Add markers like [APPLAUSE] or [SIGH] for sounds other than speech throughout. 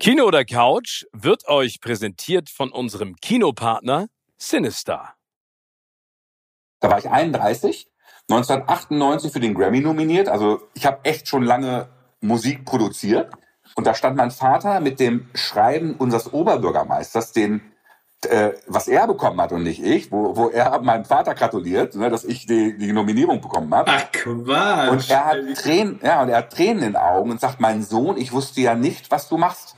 Kino oder Couch wird euch präsentiert von unserem Kinopartner Sinister. Da war ich 31, 1998 für den Grammy nominiert. Also ich habe echt schon lange Musik produziert. Und da stand mein Vater mit dem Schreiben unseres Oberbürgermeisters, den äh, was er bekommen hat und nicht ich, wo, wo er meinem Vater gratuliert, ne, dass ich die, die Nominierung bekommen habe. Ach Quatsch. Und er hat Tränen, ja, und er hat Tränen in den Augen und sagt, mein Sohn, ich wusste ja nicht, was du machst.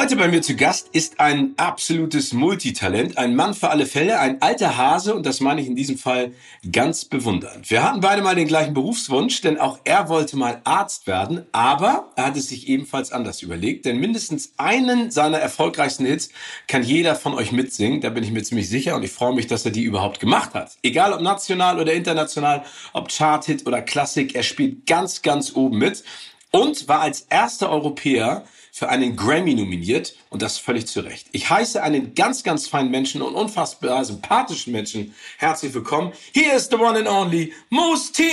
Heute bei mir zu Gast ist ein absolutes Multitalent, ein Mann für alle Fälle, ein alter Hase und das meine ich in diesem Fall ganz bewundernd. Wir hatten beide mal den gleichen Berufswunsch, denn auch er wollte mal Arzt werden, aber er hat es sich ebenfalls anders überlegt, denn mindestens einen seiner erfolgreichsten Hits kann jeder von euch mitsingen, da bin ich mir ziemlich sicher und ich freue mich, dass er die überhaupt gemacht hat. Egal ob national oder international, ob Charthit oder Klassik, er spielt ganz, ganz oben mit und war als erster Europäer für einen Grammy nominiert und das völlig zu Recht. Ich heiße einen ganz, ganz feinen Menschen und unfassbar sympathischen Menschen herzlich willkommen. Hier ist the one and only Moose T.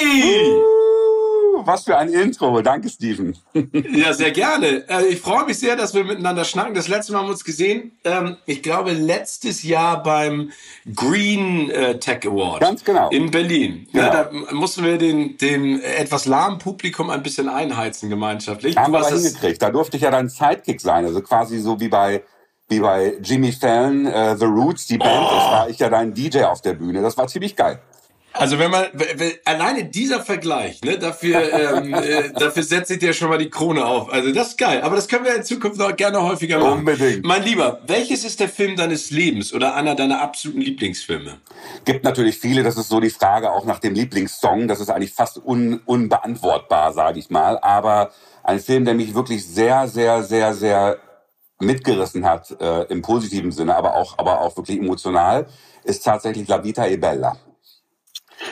Was für ein Intro. Danke, Steven. [LAUGHS] ja, sehr gerne. Äh, ich freue mich sehr, dass wir miteinander schnacken. Das letzte Mal haben wir uns gesehen, ähm, ich glaube, letztes Jahr beim Green äh, Tech Award. Ganz genau. In Berlin. Genau. Ja, da mussten wir den, den etwas lahmen Publikum ein bisschen einheizen gemeinschaftlich. Haben wir hingekriegt. Da durfte ich ja dein Sidekick sein. Also quasi so wie bei wie bei Jimmy Fallon, uh, The Roots, die Band, oh. das war ich ja dein DJ auf der Bühne. Das war ziemlich geil. Also wenn man alleine dieser Vergleich, ne, dafür ähm, [LAUGHS] äh, dafür setze ich dir schon mal die Krone auf. Also das ist geil. Aber das können wir in Zukunft auch gerne häufiger machen. Unbedingt. Mein Lieber, welches ist der Film deines Lebens oder einer deiner absoluten Lieblingsfilme? Gibt natürlich viele. Das ist so die Frage auch nach dem Lieblingssong. Das ist eigentlich fast un, unbeantwortbar, sage ich mal. Aber ein Film, der mich wirklich sehr, sehr, sehr, sehr mitgerissen hat äh, im positiven Sinne, aber auch, aber auch wirklich emotional, ist tatsächlich La Vita e Bella.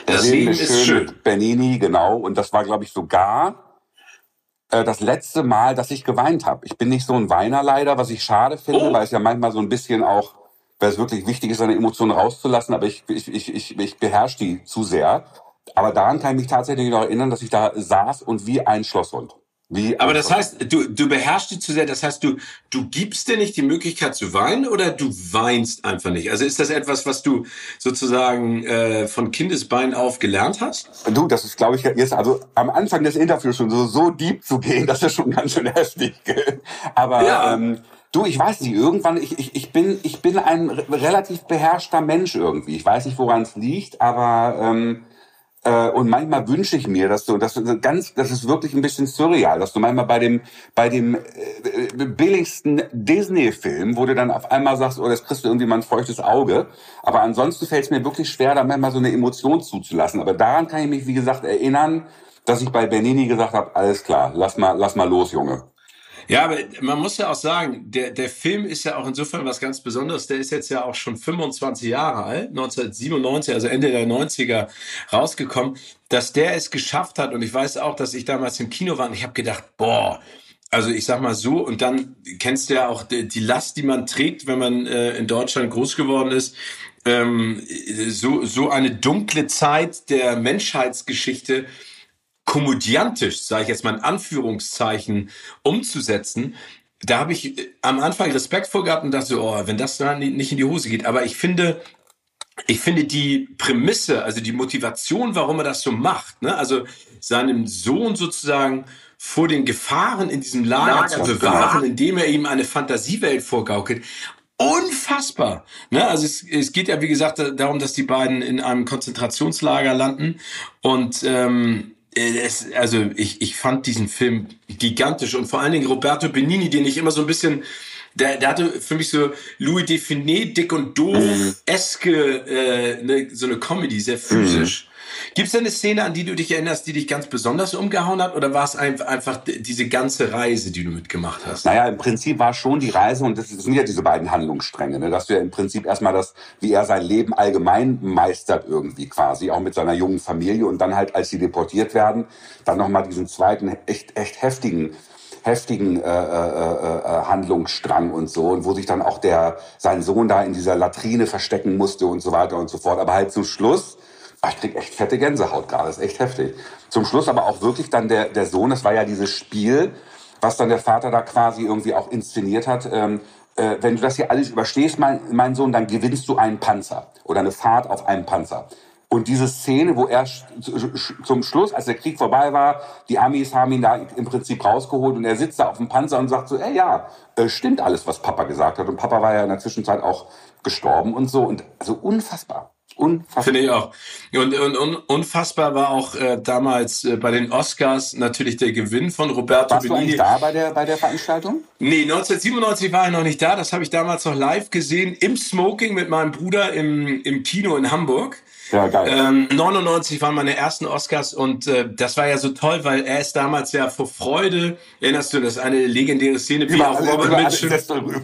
Das Leben ist schön. schön. Bernini, genau. Und das war, glaube ich, sogar äh, das letzte Mal, dass ich geweint habe. Ich bin nicht so ein Weiner leider, was ich schade finde, oh. weil es ja manchmal so ein bisschen auch, weil es wirklich wichtig ist, seine Emotionen rauszulassen, aber ich, ich, ich, ich, ich beherrsche die zu sehr. Aber daran kann ich mich tatsächlich noch erinnern, dass ich da saß und wie ein Schlosshund. Wie Aber das heißt, du, du beherrschst dich zu sehr, das heißt, du, du gibst dir nicht die Möglichkeit zu weinen oder du weinst einfach nicht? Also ist das etwas, was du sozusagen äh, von Kindesbein auf gelernt hast? Du, das ist, glaube ich, jetzt, also am Anfang des Interviews schon so, so deep zu gehen, [LAUGHS] das ist schon ganz schön heftig. Aber ja. ähm, du, ich weiß nicht, irgendwann, ich, ich, ich, bin, ich bin ein relativ beherrschter Mensch irgendwie. Ich weiß nicht, woran es liegt, aber... Ähm, äh, und manchmal wünsche ich mir, dass du, dass du ganz, das ist wirklich ein bisschen surreal, dass du manchmal bei dem, bei dem äh, billigsten Disney-Film, wo du dann auf einmal sagst, oh, das kriegst du irgendwie mal ein feuchtes Auge. Aber ansonsten fällt es mir wirklich schwer, da manchmal so eine Emotion zuzulassen. Aber daran kann ich mich, wie gesagt, erinnern, dass ich bei Bernini gesagt habe, alles klar, lass mal, lass mal los, Junge. Ja, aber man muss ja auch sagen, der, der Film ist ja auch insofern was ganz Besonderes. Der ist jetzt ja auch schon 25 Jahre alt, 1997, also Ende der 90er rausgekommen, dass der es geschafft hat. Und ich weiß auch, dass ich damals im Kino war und ich habe gedacht, boah, also ich sag mal so, und dann kennst du ja auch die, die Last, die man trägt, wenn man äh, in Deutschland groß geworden ist. Ähm, so, so eine dunkle Zeit der Menschheitsgeschichte komödiantisch, sage ich jetzt mal in Anführungszeichen, umzusetzen, da habe ich äh, am Anfang Respekt vor gehabt und dachte so, oh, wenn das dann nicht in die Hose geht. Aber ich finde, ich finde die Prämisse, also die Motivation, warum er das so macht, ne? also seinem Sohn sozusagen vor den Gefahren in diesem Lager, Lager zu bewahren, indem er ihm eine Fantasiewelt vorgaukelt. Unfassbar. Ne? Also es, es geht ja, wie gesagt, darum, dass die beiden in einem Konzentrationslager landen und ähm, äh, es, also ich, ich fand diesen Film gigantisch und vor allen Dingen Roberto Benini, den ich immer so ein bisschen der, der hatte für mich so Louis Define, dick und doof, eske, äh, ne, so eine Comedy, sehr physisch. Mhm. Gibt es denn eine Szene, an die du dich erinnerst, die dich ganz besonders umgehauen hat? Oder war es einfach diese ganze Reise, die du mitgemacht hast? Naja, im Prinzip war schon die Reise, und das sind ja diese beiden Handlungsstränge, ne? dass du ja im Prinzip erstmal das, wie er sein Leben allgemein meistert irgendwie quasi, auch mit seiner jungen Familie und dann halt, als sie deportiert werden, dann nochmal diesen zweiten echt, echt heftigen heftigen äh, äh, äh, äh, Handlungsstrang und so und wo sich dann auch der sein Sohn da in dieser Latrine verstecken musste und so weiter und so fort. Aber halt zum Schluss ich krieg echt fette Gänsehaut gerade, ist echt heftig. Zum Schluss aber auch wirklich dann der, der Sohn, das war ja dieses Spiel, was dann der Vater da quasi irgendwie auch inszeniert hat. Ähm, äh, wenn du das hier alles überstehst, mein, mein Sohn, dann gewinnst du einen Panzer oder eine Fahrt auf einem Panzer. Und diese Szene, wo er zum Schluss, als der Krieg vorbei war, die Amis haben ihn da im Prinzip rausgeholt und er sitzt da auf dem Panzer und sagt so, ey ja, äh, stimmt alles, was Papa gesagt hat. Und Papa war ja in der Zwischenzeit auch gestorben und so. Und also unfassbar. Unfassbar. Finde ich auch. Und, und, und unfassbar war auch äh, damals äh, bei den Oscars natürlich der Gewinn von Roberto Warst Benigni. du eigentlich da bei der, bei der Veranstaltung? Nee, 1997 war ich noch nicht da. Das habe ich damals noch live gesehen im Smoking mit meinem Bruder im, im Kino in Hamburg. Ja, geil. Ähm, 99 waren meine ersten Oscars und äh, das war ja so toll, weil er ist damals ja vor Freude, erinnerst du, das eine legendäre Szene, wie auch Robert Mitchum. [LAUGHS]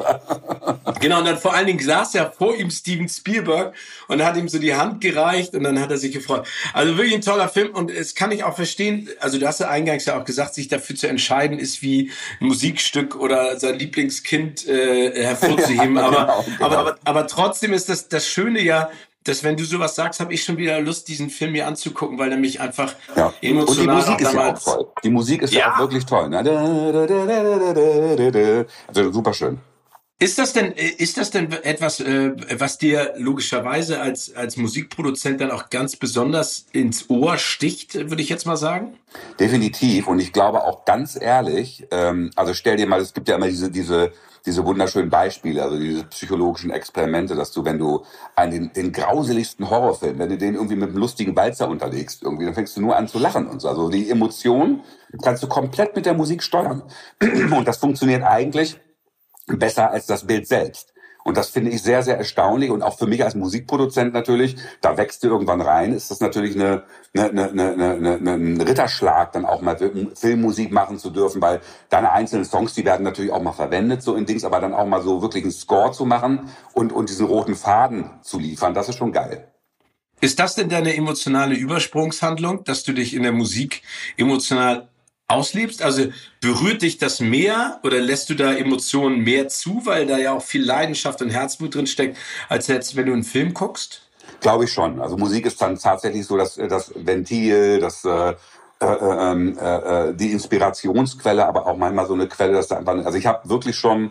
[LAUGHS] genau, und dann vor allen Dingen saß ja vor ihm Steven Spielberg und hat ihm so die Hand gereicht und dann hat er sich gefreut. Also wirklich ein toller Film und es kann ich auch verstehen, also du hast ja eingangs ja auch gesagt, sich dafür zu entscheiden, ist wie ein Musikstück oder sein Lieblingskind äh, [LAUGHS] hervorzuheben. Ja, aber, genau, genau. aber, aber, aber trotzdem ist das, das Schöne ja, dass wenn du sowas sagst, habe ich schon wieder Lust, diesen Film mir anzugucken, weil er mich einfach ja. emotional Und die Musik ist ja auch toll. Die Musik ist ja, ja auch wirklich toll. Ne? Also super schön. Ist das denn, ist das denn etwas, äh, was dir logischerweise als, als Musikproduzent dann auch ganz besonders ins Ohr sticht, würde ich jetzt mal sagen? Definitiv. Und ich glaube auch ganz ehrlich, ähm, also stell dir mal, es gibt ja immer diese, diese diese wunderschönen Beispiele, also diese psychologischen Experimente, dass du, wenn du einen, den grauseligsten Horrorfilm, wenn du den irgendwie mit einem lustigen Walzer unterlegst, irgendwie, dann fängst du nur an zu lachen und so. Also die Emotion kannst du komplett mit der Musik steuern. [CLEARS THROAT] Und das funktioniert eigentlich besser als das Bild selbst. Und das finde ich sehr, sehr erstaunlich. Und auch für mich als Musikproduzent natürlich, da wächst du irgendwann rein, ist das natürlich eine, eine, eine, eine, eine, ein Ritterschlag, dann auch mal Filmmusik machen zu dürfen, weil deine einzelnen Songs, die werden natürlich auch mal verwendet, so in Dings, aber dann auch mal so wirklich einen Score zu machen und, und diesen roten Faden zu liefern, das ist schon geil. Ist das denn deine emotionale Übersprungshandlung, dass du dich in der Musik emotional auslebst? Also berührt dich das mehr oder lässt du da Emotionen mehr zu, weil da ja auch viel Leidenschaft und Herzblut drin steckt, als jetzt, wenn du einen Film guckst? Glaube ich schon. Also Musik ist dann tatsächlich so das, das Ventil, das äh, äh, ähm, äh, äh, die Inspirationsquelle, aber auch manchmal so eine Quelle, dass da einfach. Also ich habe wirklich schon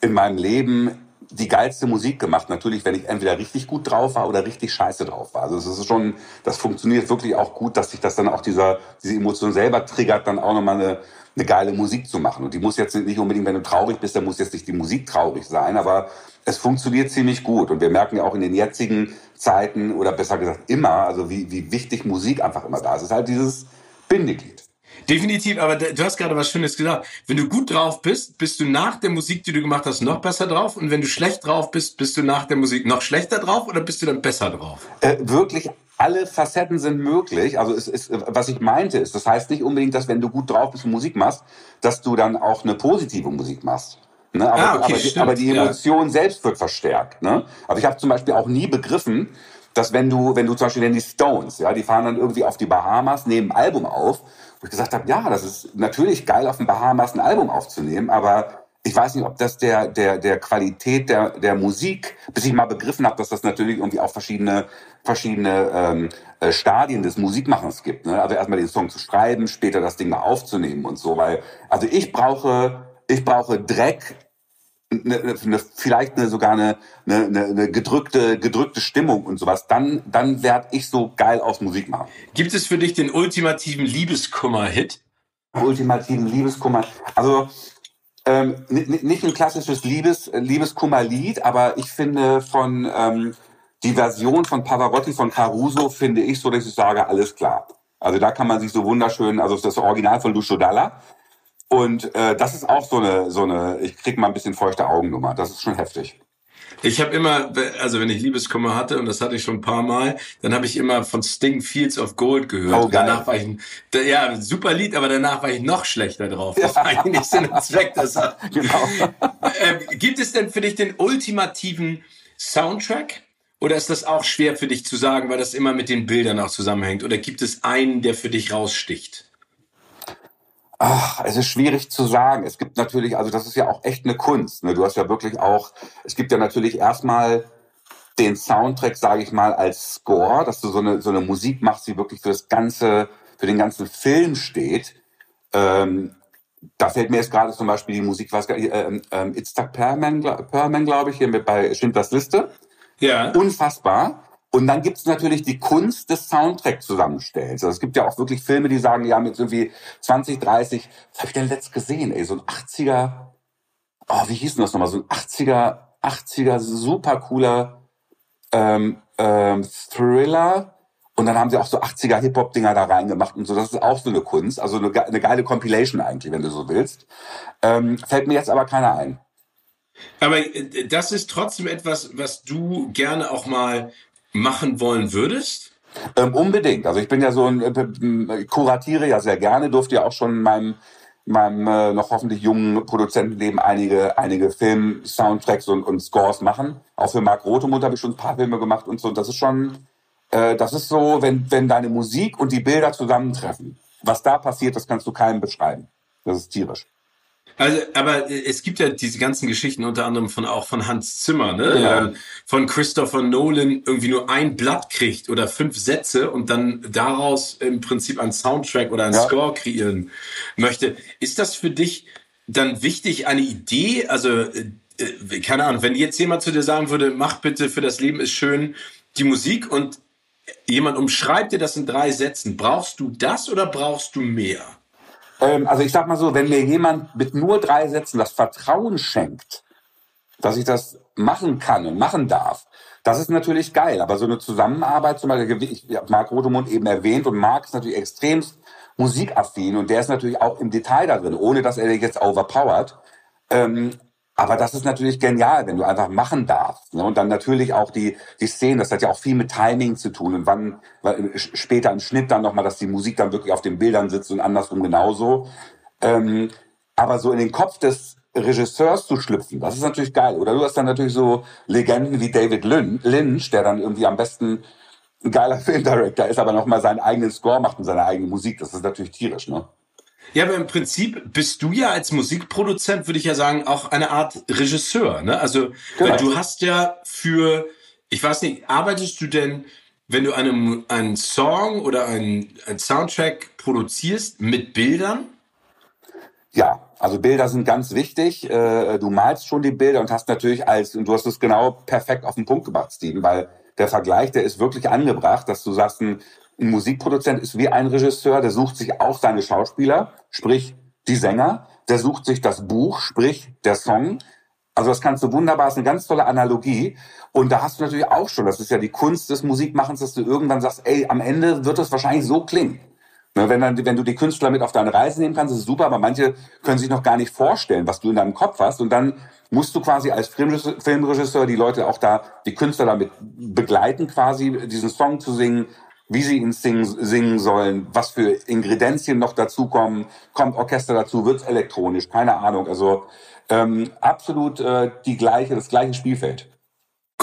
in meinem Leben die geilste Musik gemacht. Natürlich, wenn ich entweder richtig gut drauf war oder richtig scheiße drauf war. Also es ist schon, das funktioniert wirklich auch gut, dass sich das dann auch dieser, diese Emotion selber triggert, dann auch nochmal eine, eine geile Musik zu machen. Und die muss jetzt nicht unbedingt, wenn du traurig bist, dann muss jetzt nicht die Musik traurig sein, aber es funktioniert ziemlich gut. Und wir merken ja auch in den jetzigen Zeiten, oder besser gesagt immer, also wie, wie wichtig Musik einfach immer da ist. Es ist halt dieses Bindeglied. Definitiv, aber du hast gerade was Schönes gesagt. Wenn du gut drauf bist, bist du nach der Musik, die du gemacht hast, noch besser drauf. Und wenn du schlecht drauf bist, bist du nach der Musik noch schlechter drauf oder bist du dann besser drauf? Äh, wirklich alle Facetten sind möglich. Also es ist, was ich meinte, ist, das heißt nicht unbedingt, dass wenn du gut drauf bist und Musik machst, dass du dann auch eine positive Musik machst. Ne? Aber, ah, okay, aber, die, aber, die, Emotion ja. selbst wird verstärkt. Ne? Also ich habe zum Beispiel auch nie begriffen, dass wenn du, wenn du zum Beispiel, wenn die Stones, ja, die fahren dann irgendwie auf die Bahamas, nehmen ein Album auf wo ich gesagt habe, ja, das ist natürlich geil, auf den Bahamas ein Album aufzunehmen, aber ich weiß nicht, ob das der, der, der Qualität der, der Musik, bis ich mal begriffen habe, dass das natürlich irgendwie auch verschiedene, verschiedene ähm, äh, Stadien des Musikmachens gibt. Ne? Also erstmal den Song zu schreiben, später das Ding mal aufzunehmen und so, weil, also ich brauche, ich brauche Dreck eine, eine, vielleicht eine, sogar eine, eine, eine gedrückte, gedrückte Stimmung und sowas, dann, dann werd ich so geil aus Musik machen. Gibt es für dich den ultimativen Liebeskummer-Hit? Ultimativen Liebeskummer. Also ähm, nicht ein klassisches Liebes, Liebeskummer-Lied, aber ich finde von ähm, die Version von Pavarotti von Caruso finde ich so, dass ich sage, alles klar. Also da kann man sich so wunderschön, also das Original von Lucio Dalla, Und äh, das ist auch so eine, so eine, ich krieg mal ein bisschen feuchte Augennummer. Das ist schon heftig. Ich habe immer, also wenn ich Liebeskummer hatte, und das hatte ich schon ein paar Mal, dann habe ich immer von Sting Fields of Gold gehört. Oh, danach war ich, ja, super Lied, aber danach war ich noch schlechter drauf. Das war [LAUGHS] eigentlich nicht Sinn und Zweck. Das hat. genau. äh, gibt es denn für dich den ultimativen Soundtrack? Oder ist das auch schwer für dich zu sagen, weil das immer mit den Bildern auch zusammenhängt? Oder gibt es einen, der für dich raussticht? Ach, es ist schwierig zu sagen. Es gibt natürlich, also das ist ja auch echt eine Kunst. Ne? Du hast ja wirklich auch, es gibt ja natürlich erstmal den Soundtrack, sage ich mal, als Score, dass du so eine, so eine Musik machst, die wirklich für das ganze, für den ganzen Film steht. Ähm, da fällt mir jetzt gerade zum Beispiel die Musik, was äh, äh, It's Stuck Perman, Perman glaube ich, hier mit bei Schindlers Liste. Ja. Unfassbar. Und dann gibt es natürlich die Kunst des Soundtrack zusammenstellens. Also es gibt ja auch wirklich Filme, die sagen, ja, mit irgendwie 20, 30, was habe ich denn letzt gesehen, ey, so ein 80er, oh, wie hieß denn das nochmal, so ein 80er, 80er super cooler ähm, ähm, Thriller. Und dann haben sie auch so 80er Hip-Hop-Dinger da reingemacht und so. Das ist auch so eine Kunst. Also eine, eine geile Compilation eigentlich, wenn du so willst. Ähm, fällt mir jetzt aber keiner ein. Aber äh, das ist trotzdem etwas, was du gerne auch mal machen wollen würdest? Ähm, unbedingt. Also ich bin ja so ein, äh, kuratiere ja sehr gerne, durfte ja auch schon in meinem meinem äh, noch hoffentlich jungen Produzentenleben einige einige Film-Soundtracks und, und Scores machen. Auch für Marc Rothemund habe ich schon ein paar Filme gemacht und so. Und das ist schon, äh, das ist so, wenn wenn deine Musik und die Bilder zusammentreffen. Was da passiert, das kannst du keinem beschreiben. Das ist tierisch. Also, aber es gibt ja diese ganzen Geschichten unter anderem von auch von Hans Zimmer, ne? Ja. Ähm, von Christopher Nolan irgendwie nur ein Blatt kriegt oder fünf Sätze und dann daraus im Prinzip ein Soundtrack oder ein ja. Score kreieren möchte. Ist das für dich dann wichtig, eine Idee? Also, äh, äh, keine Ahnung, wenn jetzt jemand zu dir sagen würde, mach bitte für das Leben ist schön die Musik und jemand umschreibt dir das in drei Sätzen. Brauchst du das oder brauchst du mehr? Ähm, also ich sag mal so, wenn mir jemand mit nur drei Sätzen das Vertrauen schenkt, dass ich das machen kann und machen darf, das ist natürlich geil. Aber so eine Zusammenarbeit, zum Beispiel, ich habe Marc Rotemund eben erwähnt und Marc ist natürlich extremst musikaffin und der ist natürlich auch im Detail da drin, ohne dass er jetzt overpowert. Ähm, aber das ist natürlich genial, wenn du einfach machen darfst. Ne? Und dann natürlich auch die, die Szenen, das hat ja auch viel mit Timing zu tun. Und wann, weil später im Schnitt dann nochmal, dass die Musik dann wirklich auf den Bildern sitzt und andersrum genauso. Ähm, aber so in den Kopf des Regisseurs zu schlüpfen, das ist natürlich geil. Oder du hast dann natürlich so Legenden wie David Lynch, der dann irgendwie am besten ein geiler [LAUGHS] Filmdirector ist, aber nochmal seinen eigenen Score macht und seine eigene Musik. Das ist natürlich tierisch, ne? Ja, aber im Prinzip bist du ja als Musikproduzent, würde ich ja sagen, auch eine Art Regisseur. Ne? Also genau. du hast ja für, ich weiß nicht, arbeitest du denn, wenn du einen, einen Song oder einen, einen Soundtrack produzierst mit Bildern? Ja, also Bilder sind ganz wichtig. Äh, du malst schon die Bilder und hast natürlich als, und du hast es genau perfekt auf den Punkt gebracht, Steven, weil der Vergleich, der ist wirklich angebracht, dass du sagst, ein ein Musikproduzent ist wie ein Regisseur, der sucht sich auch seine Schauspieler, sprich die Sänger, der sucht sich das Buch, sprich der Song. Also das kannst du wunderbar, ist eine ganz tolle Analogie. Und da hast du natürlich auch schon, das ist ja die Kunst des Musikmachens, dass du irgendwann sagst, ey, am Ende wird es wahrscheinlich so klingen. Ne, wenn, dann, wenn du die Künstler mit auf deine Reise nehmen kannst, ist super, aber manche können sich noch gar nicht vorstellen, was du in deinem Kopf hast. Und dann musst du quasi als Filmregisseur die Leute auch da, die Künstler damit begleiten, quasi diesen Song zu singen, wie sie ihn singen, singen sollen, was für Ingredienzien noch dazukommen, kommt Orchester dazu, wird's elektronisch, keine Ahnung. Also ähm, absolut äh, die gleiche, das gleiche Spielfeld.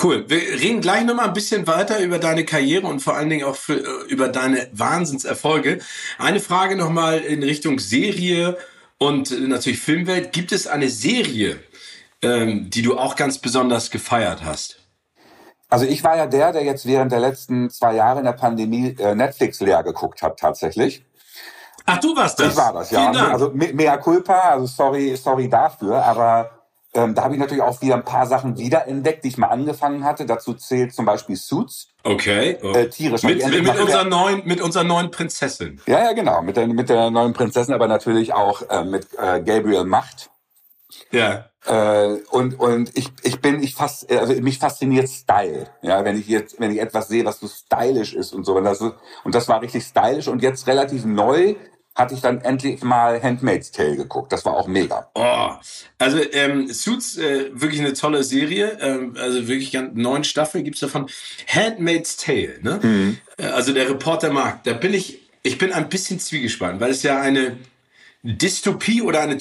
Cool. Wir reden gleich nochmal ein bisschen weiter über deine Karriere und vor allen Dingen auch für, äh, über deine Wahnsinnserfolge. Eine Frage nochmal in Richtung Serie und äh, natürlich Filmwelt. Gibt es eine Serie, ähm, die du auch ganz besonders gefeiert hast? Also ich war ja der, der jetzt während der letzten zwei Jahre in der Pandemie äh, Netflix leer geguckt hat, tatsächlich. Ach, du warst das? Ich war das, ja. Vielen Dank. Also mea culpa, also sorry, sorry dafür, aber ähm, da habe ich natürlich auch wieder ein paar Sachen wiederentdeckt, die ich mal angefangen hatte. Dazu zählt zum Beispiel Suits. Okay. Oh. Äh, tierisch. Mit, mit, mit unserer neuen, mit unserer neuen Prinzessin. Ja, ja, genau. Mit der, mit der neuen Prinzessin, aber natürlich auch äh, mit äh, Gabriel Macht. Ja. Äh, und und ich ich bin ich fast also mich fasziniert Style ja wenn ich jetzt wenn ich etwas sehe was so stylisch ist und so und das und das war richtig stylisch und jetzt relativ neu hatte ich dann endlich mal Handmaid's Tale geguckt. Das war auch mega. Oh, also ähm, Suits, äh, wirklich eine tolle Serie. Ähm, also wirklich ganz neun Staffeln gibt's davon. Handmaid's Tale, ne? Mhm. Äh, also der Reporter Mark, da bin ich, ich bin ein bisschen zwiegespannt, weil es ja eine Dystopie oder eine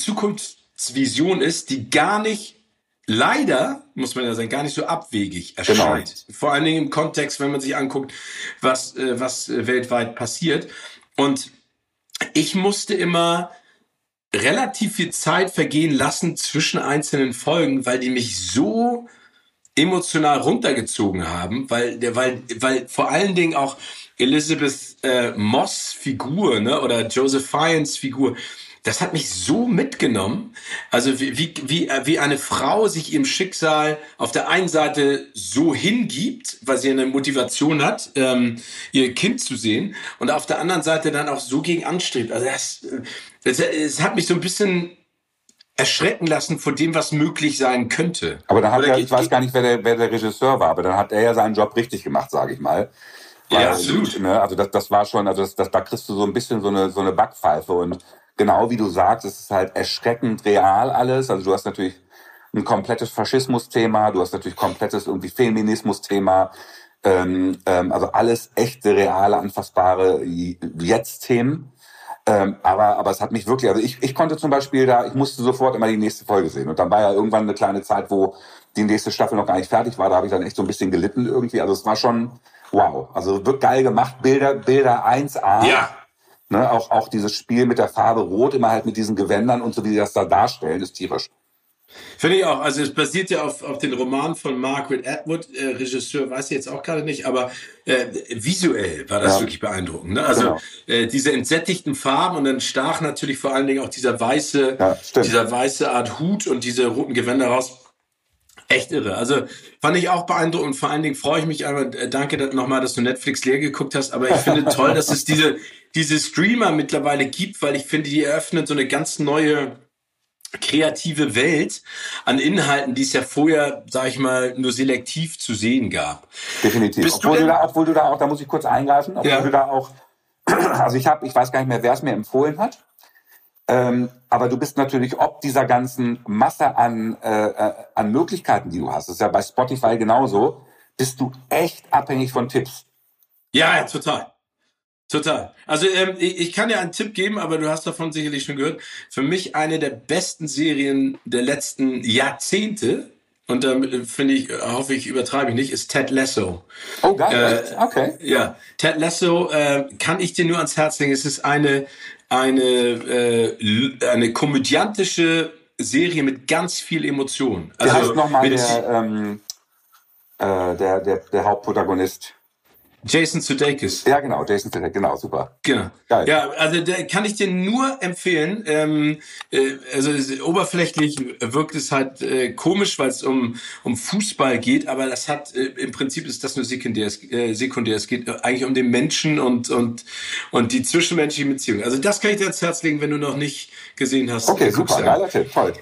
Zukunftsvision ist, die gar nicht leider, muss man ja sagen, gar nicht so abwegig erscheint. Genau. Vor allen Dingen im Kontext, wenn man sich anguckt, was, äh, was äh, weltweit passiert. Und ich musste immer relativ viel Zeit vergehen lassen zwischen einzelnen Folgen, weil die mich so emotional runtergezogen haben, weil weil, weil vor allen Dingen auch Elizabeth äh, Moss Figur, ne, oder Joseph Fiennes Figur, das hat mich so mitgenommen. Also wie, wie, wie, äh, wie eine Frau sich ihrem Schicksal auf der einen Seite so hingibt, weil sie eine Motivation hat, ähm, ihr Kind zu sehen, und auf der anderen Seite dann auch so gegen anstrebt. Also das, das, das hat mich so ein bisschen erschrecken lassen vor dem, was möglich sein könnte. Aber da hat er, ich weiß gar nicht, wer der, wer der Regisseur war, aber dann hat er ja seinen Job richtig gemacht, sage ich mal. Weil, ja, absolut. Ne, also das, das war schon, also das, das, da kriegst du so ein bisschen so eine, so eine Backpfeife und genau wie du sagst, es ist halt erschreckend real alles. Also du hast natürlich ein komplettes Faschismus-Thema, du hast natürlich komplettes irgendwie Feminismus-Thema, ähm, ähm, also alles echte, reale, anfassbare Jetzt-Themen. Ähm, aber, aber es hat mich wirklich, also ich, ich konnte zum Beispiel da, ich musste sofort immer die nächste Folge sehen. Und dann war ja irgendwann eine kleine Zeit, wo die nächste Staffel noch gar nicht fertig war. Da habe ich dann echt so ein bisschen gelitten irgendwie. Also es war schon wow. Also wird geil gemacht, Bilder, Bilder 1A. Ja. Ne, auch, auch dieses Spiel mit der Farbe Rot, immer halt mit diesen Gewändern und so, wie die das da darstellen, ist tierisch. Finde ich auch. Also es basiert ja auf, auf den Roman von Margaret Atwood, äh, Regisseur weiß ich jetzt auch gerade nicht, aber äh, visuell war das ja. wirklich beeindruckend. Ne? Also genau. äh, diese entsättigten Farben und dann stach natürlich vor allen Dingen auch dieser weiße, ja, dieser weiße Art Hut und diese roten Gewänder raus. Echt irre. Also fand ich auch beeindruckend und vor allen Dingen freue ich mich einmal, äh, danke nochmal, dass du Netflix leer geguckt hast, aber ich finde toll, dass es diese, diese Streamer mittlerweile gibt, weil ich finde, die eröffnen so eine ganz neue kreative Welt an Inhalten, die es ja vorher, sag ich mal, nur selektiv zu sehen gab. Definitiv. Bist obwohl du, du da, obwohl du da auch, da muss ich kurz eingreifen, obwohl ja. du da auch, [CLEARS THROAT] also ich habe, ich weiß gar nicht mehr, wer es mir empfohlen hat. Ähm, aber du bist natürlich ob dieser ganzen Masse an, äh, äh, an Möglichkeiten, die du hast, das ist ja bei Spotify genauso, bist du echt abhängig von Tipps. Ja, ja total. Total. Also ähm, ich kann dir einen Tipp geben, aber du hast davon sicherlich schon gehört. Für mich eine der besten Serien der letzten Jahrzehnte, und damit äh, finde ich, äh, hoffe ich, übertreibe ich nicht, ist Ted Lasso. Oh, geil. Äh, okay. Ja, Ted Lasso äh, kann ich dir nur ans Herz legen. Es ist eine eine, äh, eine komödiantische Serie mit ganz viel Emotion. Also, Wie heißt nochmal der, ähm, äh, der, der, der Hauptprotagonist? Jason Sudeikis. Ja, genau, Jason Sudeikis, genau, super. Genau. Geil. Ja, also da kann ich dir nur empfehlen. Ähm, äh, also oberflächlich wirkt es halt äh, komisch, weil es um um Fußball geht, aber das hat äh, im Prinzip ist das nur sekundär. Äh, sekundär. Es geht eigentlich um den Menschen und und und die zwischenmenschliche Beziehung. Also das kann ich dir ans Herz legen, wenn du noch nicht gesehen hast. Okay, super, geiler Tipp, toll.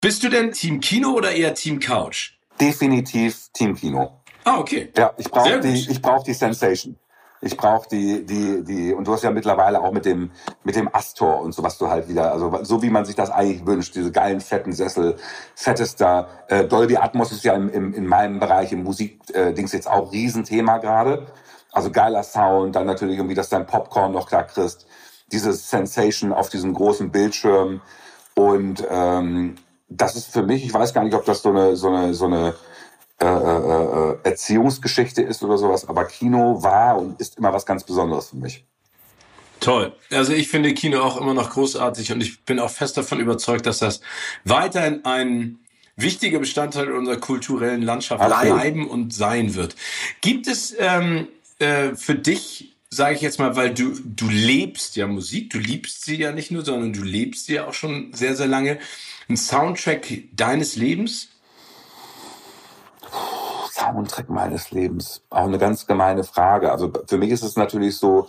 Bist du denn Team Kino oder eher Team Couch? Definitiv Team Kino. Ah, okay. Ja, ich brauche die, ich brauche die Sensation. Ich brauche die, die, die, und du hast ja mittlerweile auch mit dem, mit dem Astor und so, was du halt wieder, also so wie man sich das eigentlich wünscht, diese geilen, fetten Sessel, fettester, äh, Dolby Atmos ist ja im, im, in meinem Bereich im Musik-Dings äh, jetzt auch Riesenthema gerade. Also geiler Sound, dann natürlich irgendwie, dass dein Popcorn noch klar kriegst, diese Sensation auf diesem großen Bildschirm und ähm, das ist für mich, ich weiß gar nicht, ob das so eine, so eine, so eine äh, äh, äh, Erziehungsgeschichte ist oder sowas, aber Kino war und ist immer was ganz Besonderes für mich. Toll. Also ich finde Kino auch immer noch großartig und ich bin auch fest davon überzeugt, dass das weiterhin ein wichtiger Bestandteil unserer kulturellen Landschaft Allein. bleiben und sein wird. Gibt es ähm, äh, für dich, sage ich jetzt mal, weil du du lebst ja Musik, du liebst sie ja nicht nur, sondern du lebst sie ja auch schon sehr sehr lange, ein Soundtrack deines Lebens? Soundtrack meines Lebens? Auch eine ganz gemeine Frage. Also für mich ist es natürlich so,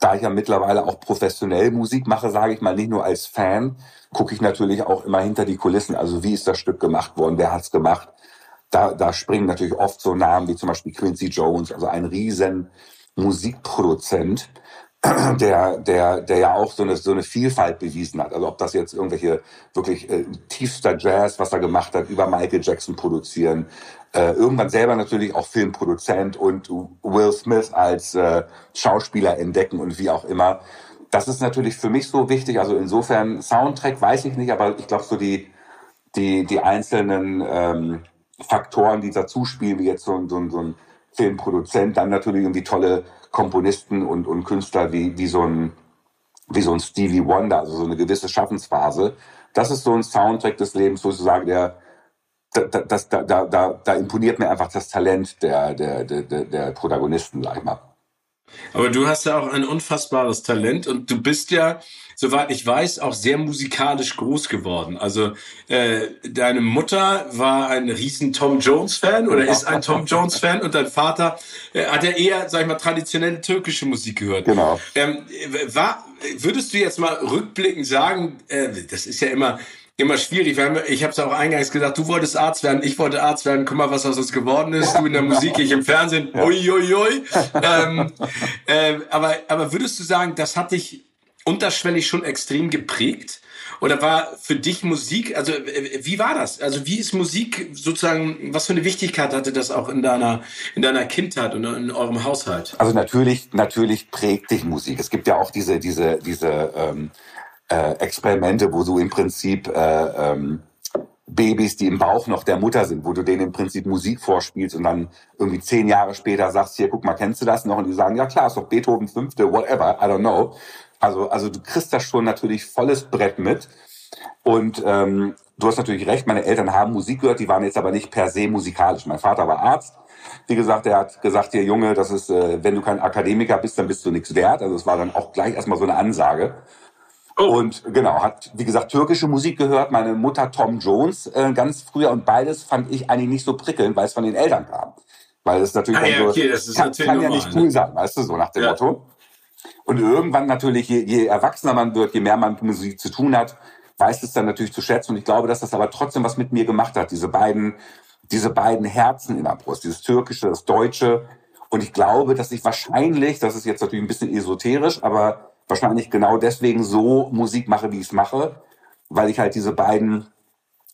da ich ja mittlerweile auch professionell Musik mache, sage ich mal, nicht nur als Fan, gucke ich natürlich auch immer hinter die Kulissen. Also wie ist das Stück gemacht worden? Wer hat's gemacht? Da, da springen natürlich oft so Namen wie zum Beispiel Quincy Jones, also ein riesen Musikproduzent, [CLEARS THROAT] der, der, der ja auch so eine, so eine Vielfalt bewiesen hat. Also ob das jetzt irgendwelche wirklich äh, tiefster Jazz, was er gemacht hat, über Michael Jackson produzieren, äh, irgendwann selber natürlich auch Filmproduzent und Will Smith als äh, Schauspieler entdecken und wie auch immer. Das ist natürlich für mich so wichtig. Also insofern Soundtrack weiß ich nicht, aber ich glaube so die die die einzelnen ähm, Faktoren, die dazu spielen, wie jetzt so, so, so ein Filmproduzent, dann natürlich irgendwie tolle Komponisten und, und Künstler wie, wie so ein wie so ein Stevie Wonder, also so eine gewisse Schaffensphase. Das ist so ein Soundtrack des Lebens, sozusagen, der da, das, da, da, da, imponiert mir einfach das Talent der, der, der, der Protagonisten, sag ich mal. Aber du hast ja auch ein unfassbares Talent und du bist ja, soweit ich weiß, auch sehr musikalisch groß geworden. Also äh, deine Mutter war ein riesen Tom Jones-Fan oder ist ein Tom Jones-Fan und dein Vater äh, hat ja eher, sag ich mal, traditionelle türkische Musik gehört. Genau. Ähm, war, würdest du jetzt mal rückblickend sagen, äh, das ist ja immer immer schwierig. Ich habe es auch eingangs gesagt, du wolltest Arzt werden, ich wollte Arzt werden. Guck mal, was aus uns geworden ist. Du in der Musik, ich im Fernsehen. Uiuiui. Ui, ui. ähm, äh, aber, aber würdest du sagen, das hat dich unterschwellig schon extrem geprägt? Oder war für dich Musik, also äh, wie war das? Also wie ist Musik sozusagen, was für eine Wichtigkeit hatte das auch in deiner, in deiner Kindheit und in eurem Haushalt? Also natürlich, natürlich prägt dich Musik. Es gibt ja auch diese, diese, diese ähm, äh, Experimente, wo du im Prinzip äh, ähm, Babys, die im Bauch noch der Mutter sind, wo du denen im Prinzip Musik vorspielst und dann irgendwie zehn Jahre später sagst, hier, guck mal, kennst du das noch? Und die sagen, ja klar, ist doch Beethoven fünfte, whatever, I don't know. Also, also du kriegst das schon natürlich volles Brett mit. Und ähm, du hast natürlich recht, meine Eltern haben Musik gehört, die waren jetzt aber nicht per se musikalisch. Mein Vater war Arzt. Wie gesagt, er hat gesagt, hier Junge, das ist, äh, wenn du kein Akademiker bist, dann bist du nichts wert. Also es war dann auch gleich erstmal so eine Ansage. Oh. Und genau, hat, wie gesagt, türkische Musik gehört. Meine Mutter Tom Jones äh, ganz früher und beides fand ich eigentlich nicht so prickelnd, weil es von den Eltern kam. Weil es natürlich ah, ja, so, okay, das kann, kann ja nicht cool ne? sein, weißt du, so nach dem ja. Motto. Und irgendwann natürlich, je, je erwachsener man wird, je mehr man mit Musik zu tun hat, weiß es dann natürlich zu schätzen. Und ich glaube, dass das aber trotzdem was mit mir gemacht hat. Diese beiden, diese beiden Herzen in der Brust, dieses Türkische, das Deutsche. Und ich glaube, dass ich wahrscheinlich, das ist jetzt natürlich ein bisschen esoterisch, aber wahrscheinlich genau deswegen so Musik mache, wie ich es mache, weil ich halt diese beiden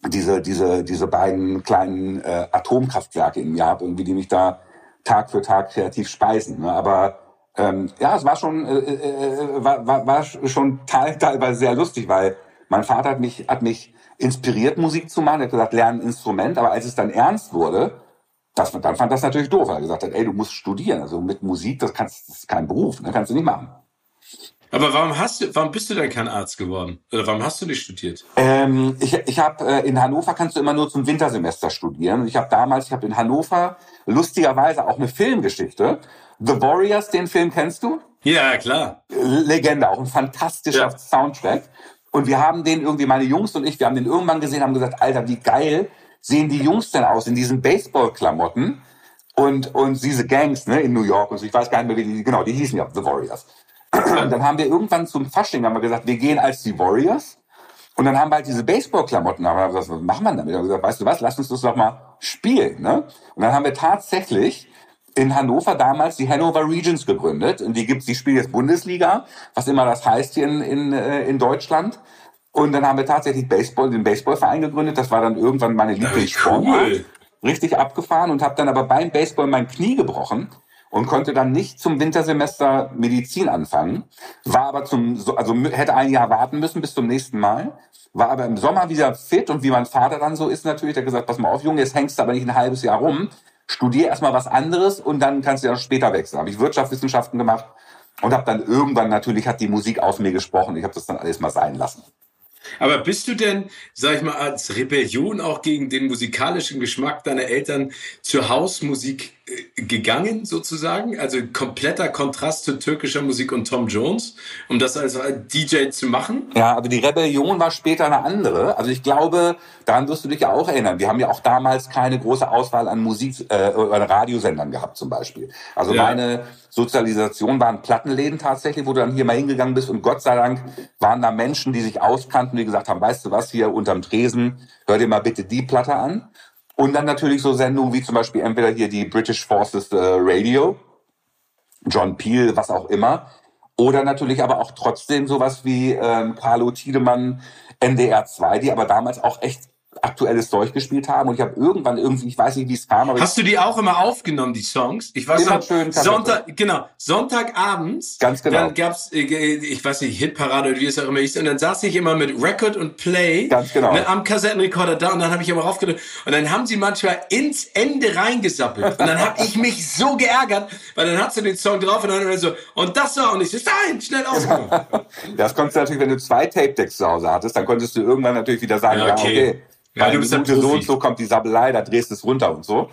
diese diese diese beiden kleinen äh, Atomkraftwerke in mir habe, irgendwie die mich da Tag für Tag kreativ speisen. Ne? Aber ähm, ja, es war schon äh, äh, äh war, war, schon [LAUGHS] teilweise sehr lustig, weil mein Vater hat mich hat mich inspiriert Musik zu machen. Er hat gesagt, lern ein Instrument. Aber als es dann ernst wurde, das, dann fand das natürlich doof, weil er gesagt hat, ey, du musst studieren. Also mit Musik, das kannst, das ist kein Beruf, ne? kannst du nicht machen. Aber warum hast du, warum bist du denn kein Arzt geworden? Oder warum hast du nicht studiert? Ähm, ich ich habe äh, in Hannover kannst du immer nur zum Wintersemester studieren. Und ich habe damals, ich habe in Hannover lustigerweise auch eine Filmgeschichte. The Warriors, den Film kennst du? Ja, klar. Legende, auch ein fantastischer ja. Soundtrack. Und wir haben den irgendwie, meine Jungs und ich, wir haben den irgendwann gesehen, haben gesagt, Alter, wie geil sehen die Jungs denn aus in diesen Baseball-Klamotten und, und diese Gangs ne, in New York und so. Ich weiß gar nicht mehr, wie die, genau, die hießen ja The Warriors. Und dann haben wir irgendwann zum Fasching haben wir gesagt, wir gehen als die Warriors. Und dann haben wir halt diese Baseball-Klamotten, aber was machen wir damit? Wir haben gesagt, weißt du was, lass uns das doch mal spielen. Ne? Und dann haben wir tatsächlich in Hannover damals die Hannover Regions gegründet. Und die gibt's, die spielen jetzt Bundesliga, was immer das heißt hier in, in, äh, in Deutschland. Und dann haben wir tatsächlich Baseball, den Baseballverein gegründet. Das war dann irgendwann meine Lieblingssportart. Cool. Richtig abgefahren und habe dann aber beim Baseball mein Knie gebrochen und konnte dann nicht zum Wintersemester Medizin anfangen, war aber zum, also hätte ein Jahr warten müssen bis zum nächsten Mal, war aber im Sommer wieder fit und wie mein Vater dann so ist natürlich, der gesagt, pass mal auf, Junge, jetzt hängst du aber nicht ein halbes Jahr rum, studier erstmal was anderes und dann kannst du ja später wechseln. Habe ich Wirtschaftswissenschaften gemacht und habe dann irgendwann natürlich hat die Musik aus mir gesprochen. Ich habe das dann alles mal sein lassen. Aber bist du denn, sag ich mal, als Rebellion auch gegen den musikalischen Geschmack deiner Eltern zur Hausmusik gegangen, sozusagen? Also kompletter Kontrast zu türkischer Musik und Tom Jones, um das als DJ zu machen? Ja, also die Rebellion war später eine andere. Also ich glaube, daran wirst du dich ja auch erinnern. Wir haben ja auch damals keine große Auswahl an Musik, äh, oder Radiosendern gehabt zum Beispiel. Also ja. meine Sozialisation waren Plattenläden tatsächlich, wo du dann hier mal hingegangen bist und Gott sei Dank waren da Menschen, die sich auskannten, die gesagt haben, weißt du was, hier unterm Tresen, hör dir mal bitte die Platte an. Und dann natürlich so Sendungen wie zum Beispiel entweder hier die British Forces äh, Radio, John Peel, was auch immer. Oder natürlich aber auch trotzdem sowas wie ähm, Carlo Tiedemann, NDR 2, die aber damals auch echt aktuelles Zeug gespielt haben und ich habe irgendwann irgendwie, ich weiß nicht, wie es kam, aber hast du die auch immer aufgenommen, die Songs? Ich weiß immer noch, schön Sonntag, genau, Sonntagabends. Ganz genau. Dann gab's, äh, ich weiß nicht, Hitparade oder wie es auch immer hieß und dann saß ich immer mit Record und Play Ganz genau. ne, am Kassettenrekorder da und dann habe ich immer raufgedrückt und dann haben sie manchmal ins Ende reingesappelt und dann habe ich mich so geärgert, weil dann hast du den Song drauf und dann so und das war und ich so, nein, schnell ausgemacht. [LAUGHS] das konntest du natürlich, wenn du zwei Tape-Decks zu Hause hattest, dann konntest du irgendwann natürlich wieder sagen, ja, okay, ja, okay ja, du bist Minute so und so kommt die Sabelei, da drehst du es runter und so.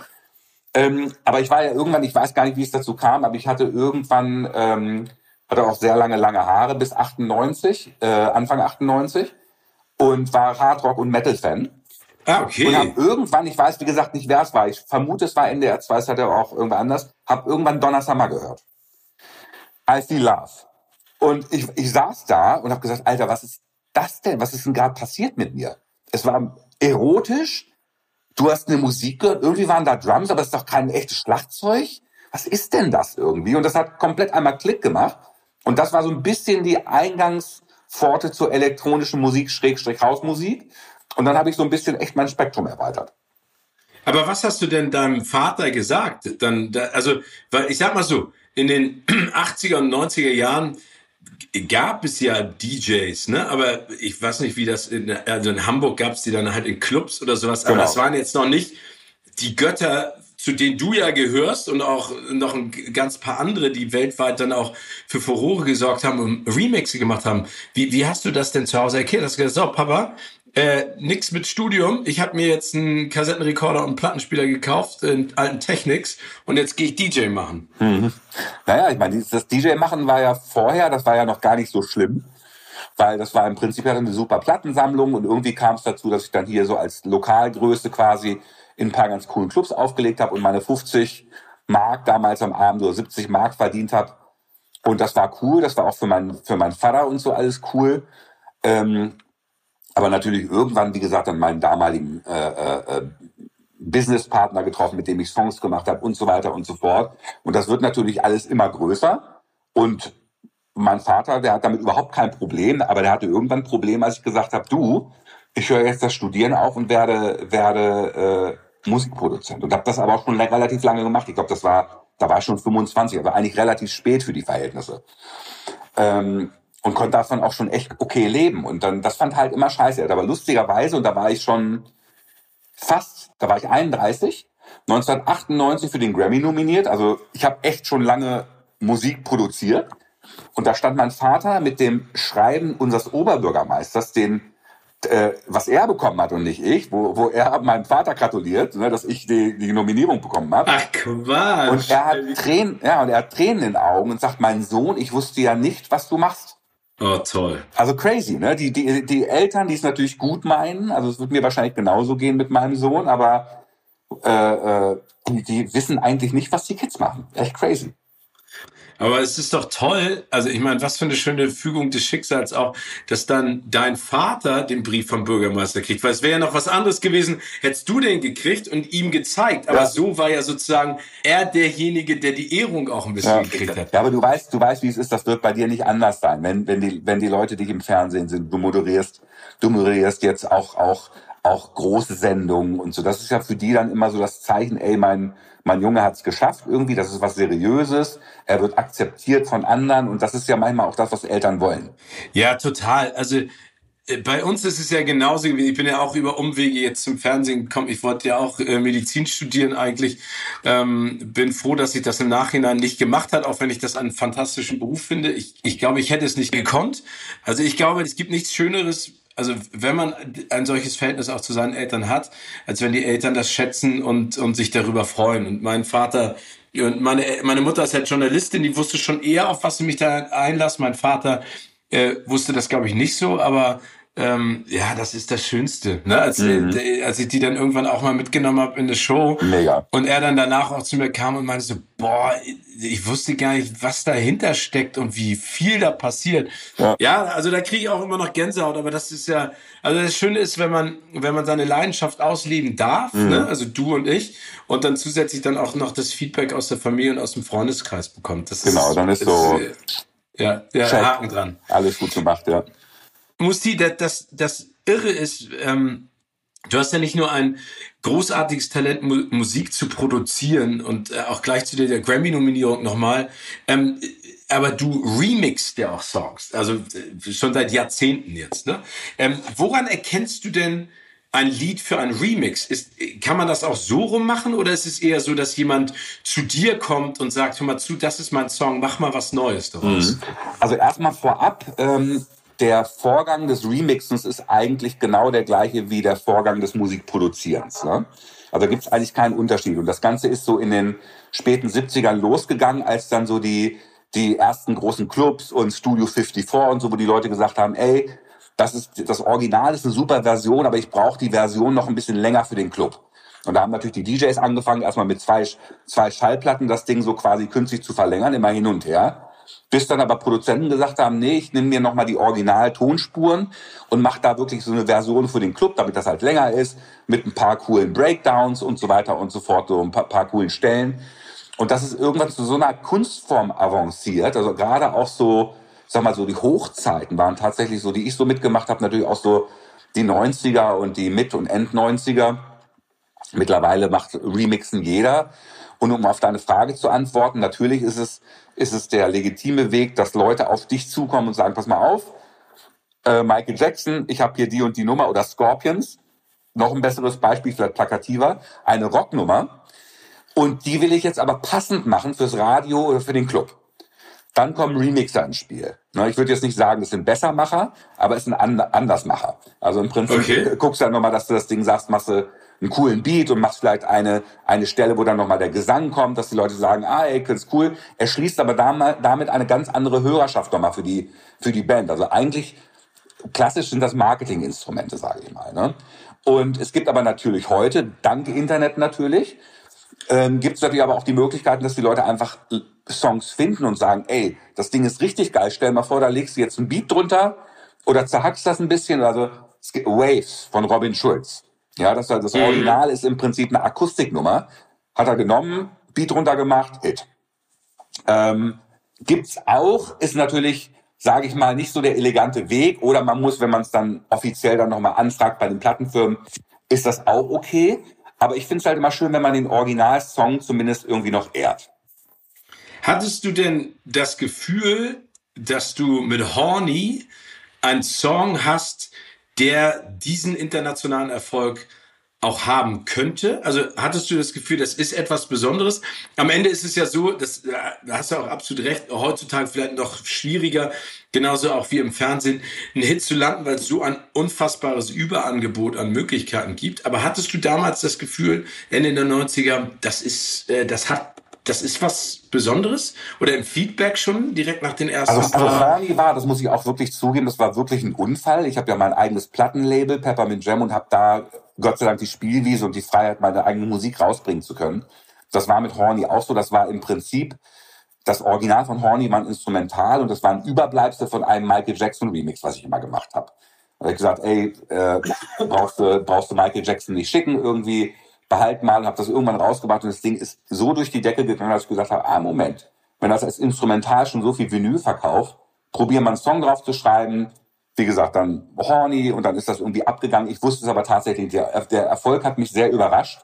Ähm, aber ich war ja irgendwann, ich weiß gar nicht, wie es dazu kam, aber ich hatte irgendwann, ähm, hatte auch sehr lange, lange Haare bis 98, äh, Anfang 98 und war Hardrock- und Metal-Fan. Ah, okay. Und hab irgendwann, ich weiß wie gesagt nicht, wer es war, ich vermute, es war NDR 2, es hat er auch irgendwann anders, hab irgendwann Donna Summer gehört. I See Love. Und ich, ich saß da und hab gesagt, Alter, was ist das denn? Was ist denn gerade passiert mit mir? Es war erotisch. Du hast eine Musik gehört, irgendwie waren da Drums, aber es ist doch kein echtes Schlagzeug. Was ist denn das irgendwie? Und das hat komplett einmal Klick gemacht. Und das war so ein bisschen die Eingangspforte zur elektronischen Musik, Schrägstrich Hausmusik. Und dann habe ich so ein bisschen echt mein Spektrum erweitert. Aber was hast du denn deinem Vater gesagt? Dann, also, weil ich sag mal so, in den [CLEARS THROAT] 80er und 90er Jahren gab es ja DJs, ne? Aber ich weiß nicht, wie das in, also in Hamburg gab es die dann halt in Clubs oder sowas. Aber genau. das waren jetzt noch nicht die Götter, zu denen du ja gehörst und auch noch ein ganz paar andere, die weltweit dann auch für Furore gesorgt haben und Remixe gemacht haben. Wie, wie hast du das denn zu Hause erklärt? Hast du gesagt, so Papa, äh, nix mit Studium. Ich habe mir jetzt einen Kassettenrekorder und Plattenspieler gekauft in alten Technics und jetzt gehe ich DJ machen. Mhm. Naja, ich meine, das DJ machen war ja vorher, das war ja noch gar nicht so schlimm, weil das war im Prinzip ja eine super Plattensammlung und irgendwie kam es dazu, dass ich dann hier so als Lokalgröße quasi in ein paar ganz coolen Clubs aufgelegt habe und meine 50 Mark damals am Abend oder 70 Mark verdient habe. Und das war cool, das war auch für, mein, für meinen Vater und so alles cool. Ähm, aber natürlich irgendwann, wie gesagt, dann meinen damaligen äh, äh, äh, Businesspartner getroffen, mit dem ich Songs gemacht habe und so weiter und so fort. Und das wird natürlich alles immer größer. Und mein Vater, der hat damit überhaupt kein Problem, aber der hatte irgendwann ein Problem, als ich gesagt habe, du, ich höre jetzt das Studieren auf und werde, werde äh, Musikproduzent. Und habe das aber auch schon relativ lange gemacht. Ich glaube, das war, da war ich schon 25, aber eigentlich relativ spät für die Verhältnisse. Ähm, und konnte davon auch schon echt okay leben. Und dann, das fand halt immer scheiße. Aber lustigerweise, und da war ich schon fast, da war ich 31, 1998 für den Grammy nominiert. Also ich habe echt schon lange Musik produziert. Und da stand mein Vater mit dem Schreiben unseres Oberbürgermeisters, den äh, was er bekommen hat und nicht ich, wo, wo er meinem Vater gratuliert, ne, dass ich die, die Nominierung bekommen habe. Ach Quatsch. Und er hat Tränen, ja, und er hat Tränen in den Augen und sagt, mein Sohn, ich wusste ja nicht, was du machst. Oh, toll. Also crazy, ne? Die, die, die Eltern, die es natürlich gut meinen, also es wird mir wahrscheinlich genauso gehen mit meinem Sohn, aber äh, äh, die, die wissen eigentlich nicht, was die Kids machen. Echt crazy. Aber es ist doch toll, also ich meine, was für eine schöne Fügung des Schicksals auch, dass dann dein Vater den Brief vom Bürgermeister kriegt. Weil es wäre ja noch was anderes gewesen, hättest du den gekriegt und ihm gezeigt. Aber ja. so war ja sozusagen er derjenige, der die Ehrung auch ein bisschen ja. gekriegt hat. Ja, aber du weißt, du weißt, wie es ist, das wird bei dir nicht anders sein, wenn, wenn die, wenn die Leute dich im Fernsehen sind, du moderierst, du moderierst jetzt auch, auch, auch große Sendungen und so. Das ist ja für die dann immer so das Zeichen, ey, mein, mein Junge hat es geschafft irgendwie, das ist was Seriöses, er wird akzeptiert von anderen und das ist ja manchmal auch das, was Eltern wollen. Ja, total. Also äh, bei uns ist es ja genauso. Ich bin ja auch über Umwege jetzt zum Fernsehen gekommen. Ich wollte ja auch äh, Medizin studieren eigentlich. Ähm, bin froh, dass ich das im Nachhinein nicht gemacht hat, auch wenn ich das einen fantastischen Beruf finde. Ich, ich glaube, ich hätte es nicht gekonnt. Also ich glaube, es gibt nichts Schöneres, also wenn man ein solches Verhältnis auch zu seinen Eltern hat, als wenn die Eltern das schätzen und, und sich darüber freuen. Und mein Vater und meine, meine Mutter ist halt Journalistin, die wusste schon eher, auf was sie mich da einlasse. Mein Vater äh, wusste das, glaube ich, nicht so, aber ähm, ja, das ist das Schönste. Ne? Als, mhm. als ich die dann irgendwann auch mal mitgenommen habe in eine Show Mega. und er dann danach auch zu mir kam und meinte so, boah, ich wusste gar nicht, was dahinter steckt und wie viel da passiert. Ja, ja also da kriege ich auch immer noch Gänsehaut, aber das ist ja, also das Schöne ist, wenn man, wenn man seine Leidenschaft ausleben darf, mhm. ne? also du und ich, und dann zusätzlich dann auch noch das Feedback aus der Familie und aus dem Freundeskreis bekommt. Das genau, ist, dann ist so, Ja, ja Check. Haken dran. Alles gut gemacht, ja. Musti, das, das, das Irre ist, ähm, du hast ja nicht nur ein großartiges Talent, Mu Musik zu produzieren und äh, auch gleich zu der Grammy-Nominierung nochmal, ähm, aber du remixst ja auch Songs, also äh, schon seit Jahrzehnten jetzt. Ne? Ähm, woran erkennst du denn ein Lied für ein Remix? Ist, kann man das auch so rummachen oder ist es eher so, dass jemand zu dir kommt und sagt, hör mal zu, das ist mein Song, mach mal was Neues daraus? Mhm. Also erstmal vorab, ähm, der Vorgang des Remixens ist eigentlich genau der gleiche wie der Vorgang des Musikproduzierens. Ne? Also gibt es eigentlich keinen Unterschied. Und das Ganze ist so in den späten 70ern losgegangen, als dann so die die ersten großen Clubs und Studio 54 und so, wo die Leute gesagt haben, ey, das ist das Original ist eine super Version, aber ich brauche die Version noch ein bisschen länger für den Club. Und da haben natürlich die DJs angefangen, erstmal mit zwei, zwei Schallplatten das Ding so quasi künstlich zu verlängern, immer hin und her. Bis dann aber Produzenten gesagt haben, nee, ich nehme mir nochmal die Original-Tonspuren und mache da wirklich so eine Version für den Club, damit das halt länger ist, mit ein paar coolen Breakdowns und so weiter und so fort, so ein paar, paar coolen Stellen. Und das ist irgendwann zu so einer Kunstform avanciert. Also gerade auch so, sag mal so, die Hochzeiten waren tatsächlich so, die ich so mitgemacht habe, natürlich auch so die 90er und die Mit- und End-90er. Mittlerweile macht Remixen jeder. Und um auf deine Frage zu antworten, natürlich ist es, ist es der legitime Weg, dass Leute auf dich zukommen und sagen, pass mal auf, äh, Michael Jackson, ich habe hier die und die Nummer oder Scorpions. Noch ein besseres Beispiel, vielleicht plakativer, eine Rocknummer und die will ich jetzt aber passend machen fürs Radio oder für den Club. Dann kommen Remixer ins Spiel. Ich würde jetzt nicht sagen, das sind Bessermacher, aber es sind Andersmacher. Also im Prinzip okay. guckst du dann nochmal, dass du das Ding sagst, machst du einen coolen Beat und machst vielleicht eine, eine Stelle, wo dann nochmal der Gesang kommt, dass die Leute sagen, ah, ey, ist cool. Er schließt aber damit eine ganz andere Hörerschaft nochmal für die, für die Band. Also eigentlich, klassisch sind das Marketinginstrumente, sage ich mal. Ne? Und es gibt aber natürlich heute, dank Internet natürlich, ähm, gibt es natürlich aber auch die Möglichkeiten, dass die Leute einfach Songs finden und sagen, ey, das Ding ist richtig geil, stell mal vor, da legst du jetzt ein Beat drunter oder zerhackst das ein bisschen. Also Waves von Robin Schulz. Ja, das, das mhm. Original ist im Prinzip eine Akustiknummer. Hat er genommen, Beat runter gemacht, Hit. Ähm, gibt's auch, ist natürlich, sage ich mal, nicht so der elegante Weg. Oder man muss, wenn man es dann offiziell dann nochmal anfragt bei den Plattenfirmen, ist das auch okay. Aber ich finde es halt immer schön, wenn man den Originalsong zumindest irgendwie noch ehrt. Hattest du denn das Gefühl, dass du mit Horny einen Song hast, der diesen internationalen Erfolg auch haben könnte? Also hattest du das Gefühl, das ist etwas Besonderes? Am Ende ist es ja so, das, da hast du auch absolut recht, heutzutage vielleicht noch schwieriger, genauso auch wie im Fernsehen, einen Hit zu landen, weil es so ein unfassbares Überangebot an Möglichkeiten gibt. Aber hattest du damals das Gefühl, Ende der 90er, das ist, äh, das hat das ist was Besonderes? Oder im Feedback schon direkt nach den ersten Also, also Horny war, das muss ich auch wirklich zugeben, das war wirklich ein Unfall. Ich habe ja mein eigenes Plattenlabel, Peppermint Jam, und habe da Gott sei Dank die Spielwiese und die Freiheit, meine eigene Musik rausbringen zu können. Das war mit Horny auch so. Das war im Prinzip das Original von Horny war ein Instrumental und das war ein Überbleibsel von einem Michael Jackson Remix, was ich immer gemacht habe. Da habe ich gesagt, ey, äh, brauchst du brauchst du Michael Jackson nicht schicken irgendwie, behalt mal, habe das irgendwann rausgebracht und das Ding ist so durch die Decke gegangen, dass ich gesagt habe, ah Moment, wenn das als Instrumental schon so viel Vinyl verkauft, probier mal einen Song drauf zu schreiben, wie gesagt, dann horny und dann ist das irgendwie abgegangen. Ich wusste es aber tatsächlich, der, der Erfolg hat mich sehr überrascht.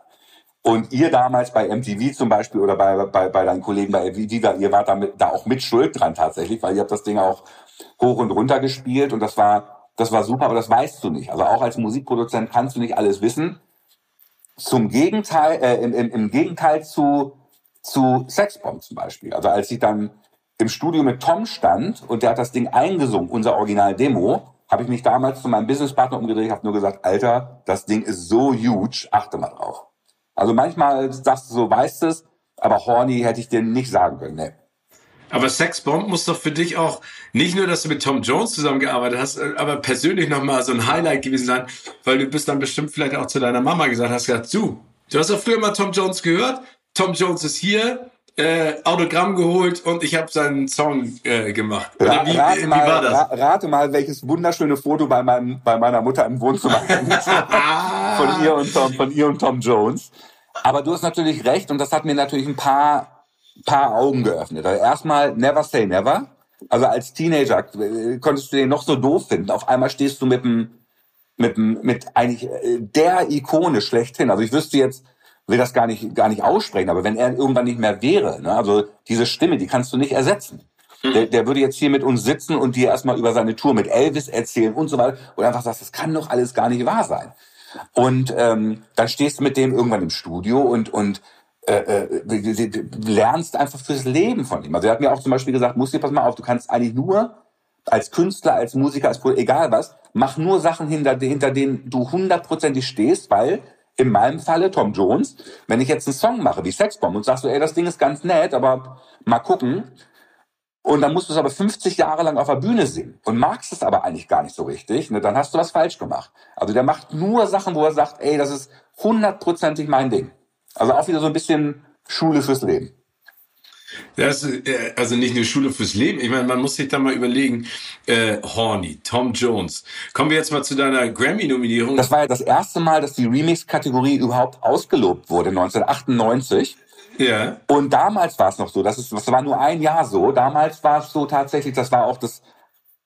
Und ihr damals bei MTV zum Beispiel oder bei, bei, bei deinen Kollegen bei Viva, ihr wart damit, da auch mit Schuld dran tatsächlich, weil ihr habt das Ding auch hoch und runter gespielt und das war, das war super, aber das weißt du nicht. Also auch als Musikproduzent kannst du nicht alles wissen. Zum Gegenteil, äh, im, im, im Gegenteil zu, zu Sexbomb zum Beispiel. Also als ich dann im Studio mit Tom stand und der hat das Ding eingesungen, unser Original-Demo, habe ich mich damals zu meinem Businesspartner umgedreht, habe nur gesagt, Alter, das Ding ist so huge, achte mal drauf. Also manchmal sagst du so, weißt es, aber horny hätte ich dir nicht sagen können, ne. Aber Sexbomb muss doch für dich auch nicht nur, dass du mit Tom Jones zusammengearbeitet hast, aber persönlich nochmal so ein Highlight gewesen sein, weil du bist dann bestimmt vielleicht auch zu deiner Mama gesagt hast, gesagt, du, du hast doch früher mal Tom Jones gehört, Tom Jones ist hier, äh, Autogramm geholt und ich habe seinen Song äh, gemacht. Oder wie, rate, wie mal, war das? rate mal, welches wunderschöne Foto bei, meinem, bei meiner Mutter im Wohnzimmer [LAUGHS] von ihr und Tom, von ihr und Tom Jones. Aber du hast natürlich recht und das hat mir natürlich ein paar, paar Augen geöffnet. Also erstmal never say never. Also als Teenager äh, konntest du den noch so doof finden. Auf einmal stehst du mit dem, mit dem, mit eigentlich äh, der Ikone schlechthin. Also ich wüsste jetzt, will das gar nicht, gar nicht aussprechen, aber wenn er irgendwann nicht mehr wäre, ne, also diese Stimme, die kannst du nicht ersetzen. Mhm. Der, der würde jetzt hier mit uns sitzen und dir erstmal über seine Tour mit Elvis erzählen und so weiter und einfach sagst, das kann doch alles gar nicht wahr sein. Und ähm, dann stehst du mit dem irgendwann im Studio und und äh, äh, lernst einfach fürs Leben von ihm. Also er hat mir auch zum Beispiel gesagt, muss dir pass mal auf, du kannst eigentlich nur als Künstler, als Musiker, als egal was, mach nur Sachen hinter, hinter denen du hundertprozentig stehst, weil in meinem Falle Tom Jones, wenn ich jetzt einen Song mache wie Sexbomb und sagst so, ey, das Ding ist ganz nett, aber mal gucken, und dann musst du es aber 50 Jahre lang auf der Bühne singen und magst es aber eigentlich gar nicht so richtig, ne, dann hast du was falsch gemacht. Also der macht nur Sachen, wo er sagt, ey, das ist hundertprozentig mein Ding. Also auch wieder so ein bisschen Schule fürs Leben. Das ist äh, also nicht eine Schule fürs Leben. Ich meine, man muss sich da mal überlegen. Äh, Horny, Tom Jones. Kommen wir jetzt mal zu deiner Grammy-Nominierung. Das war ja das erste Mal, dass die Remix-Kategorie überhaupt ausgelobt wurde, 1998. Ja. Und damals war es noch so, das, ist, das war nur ein Jahr so. Damals war es so tatsächlich, das war auch das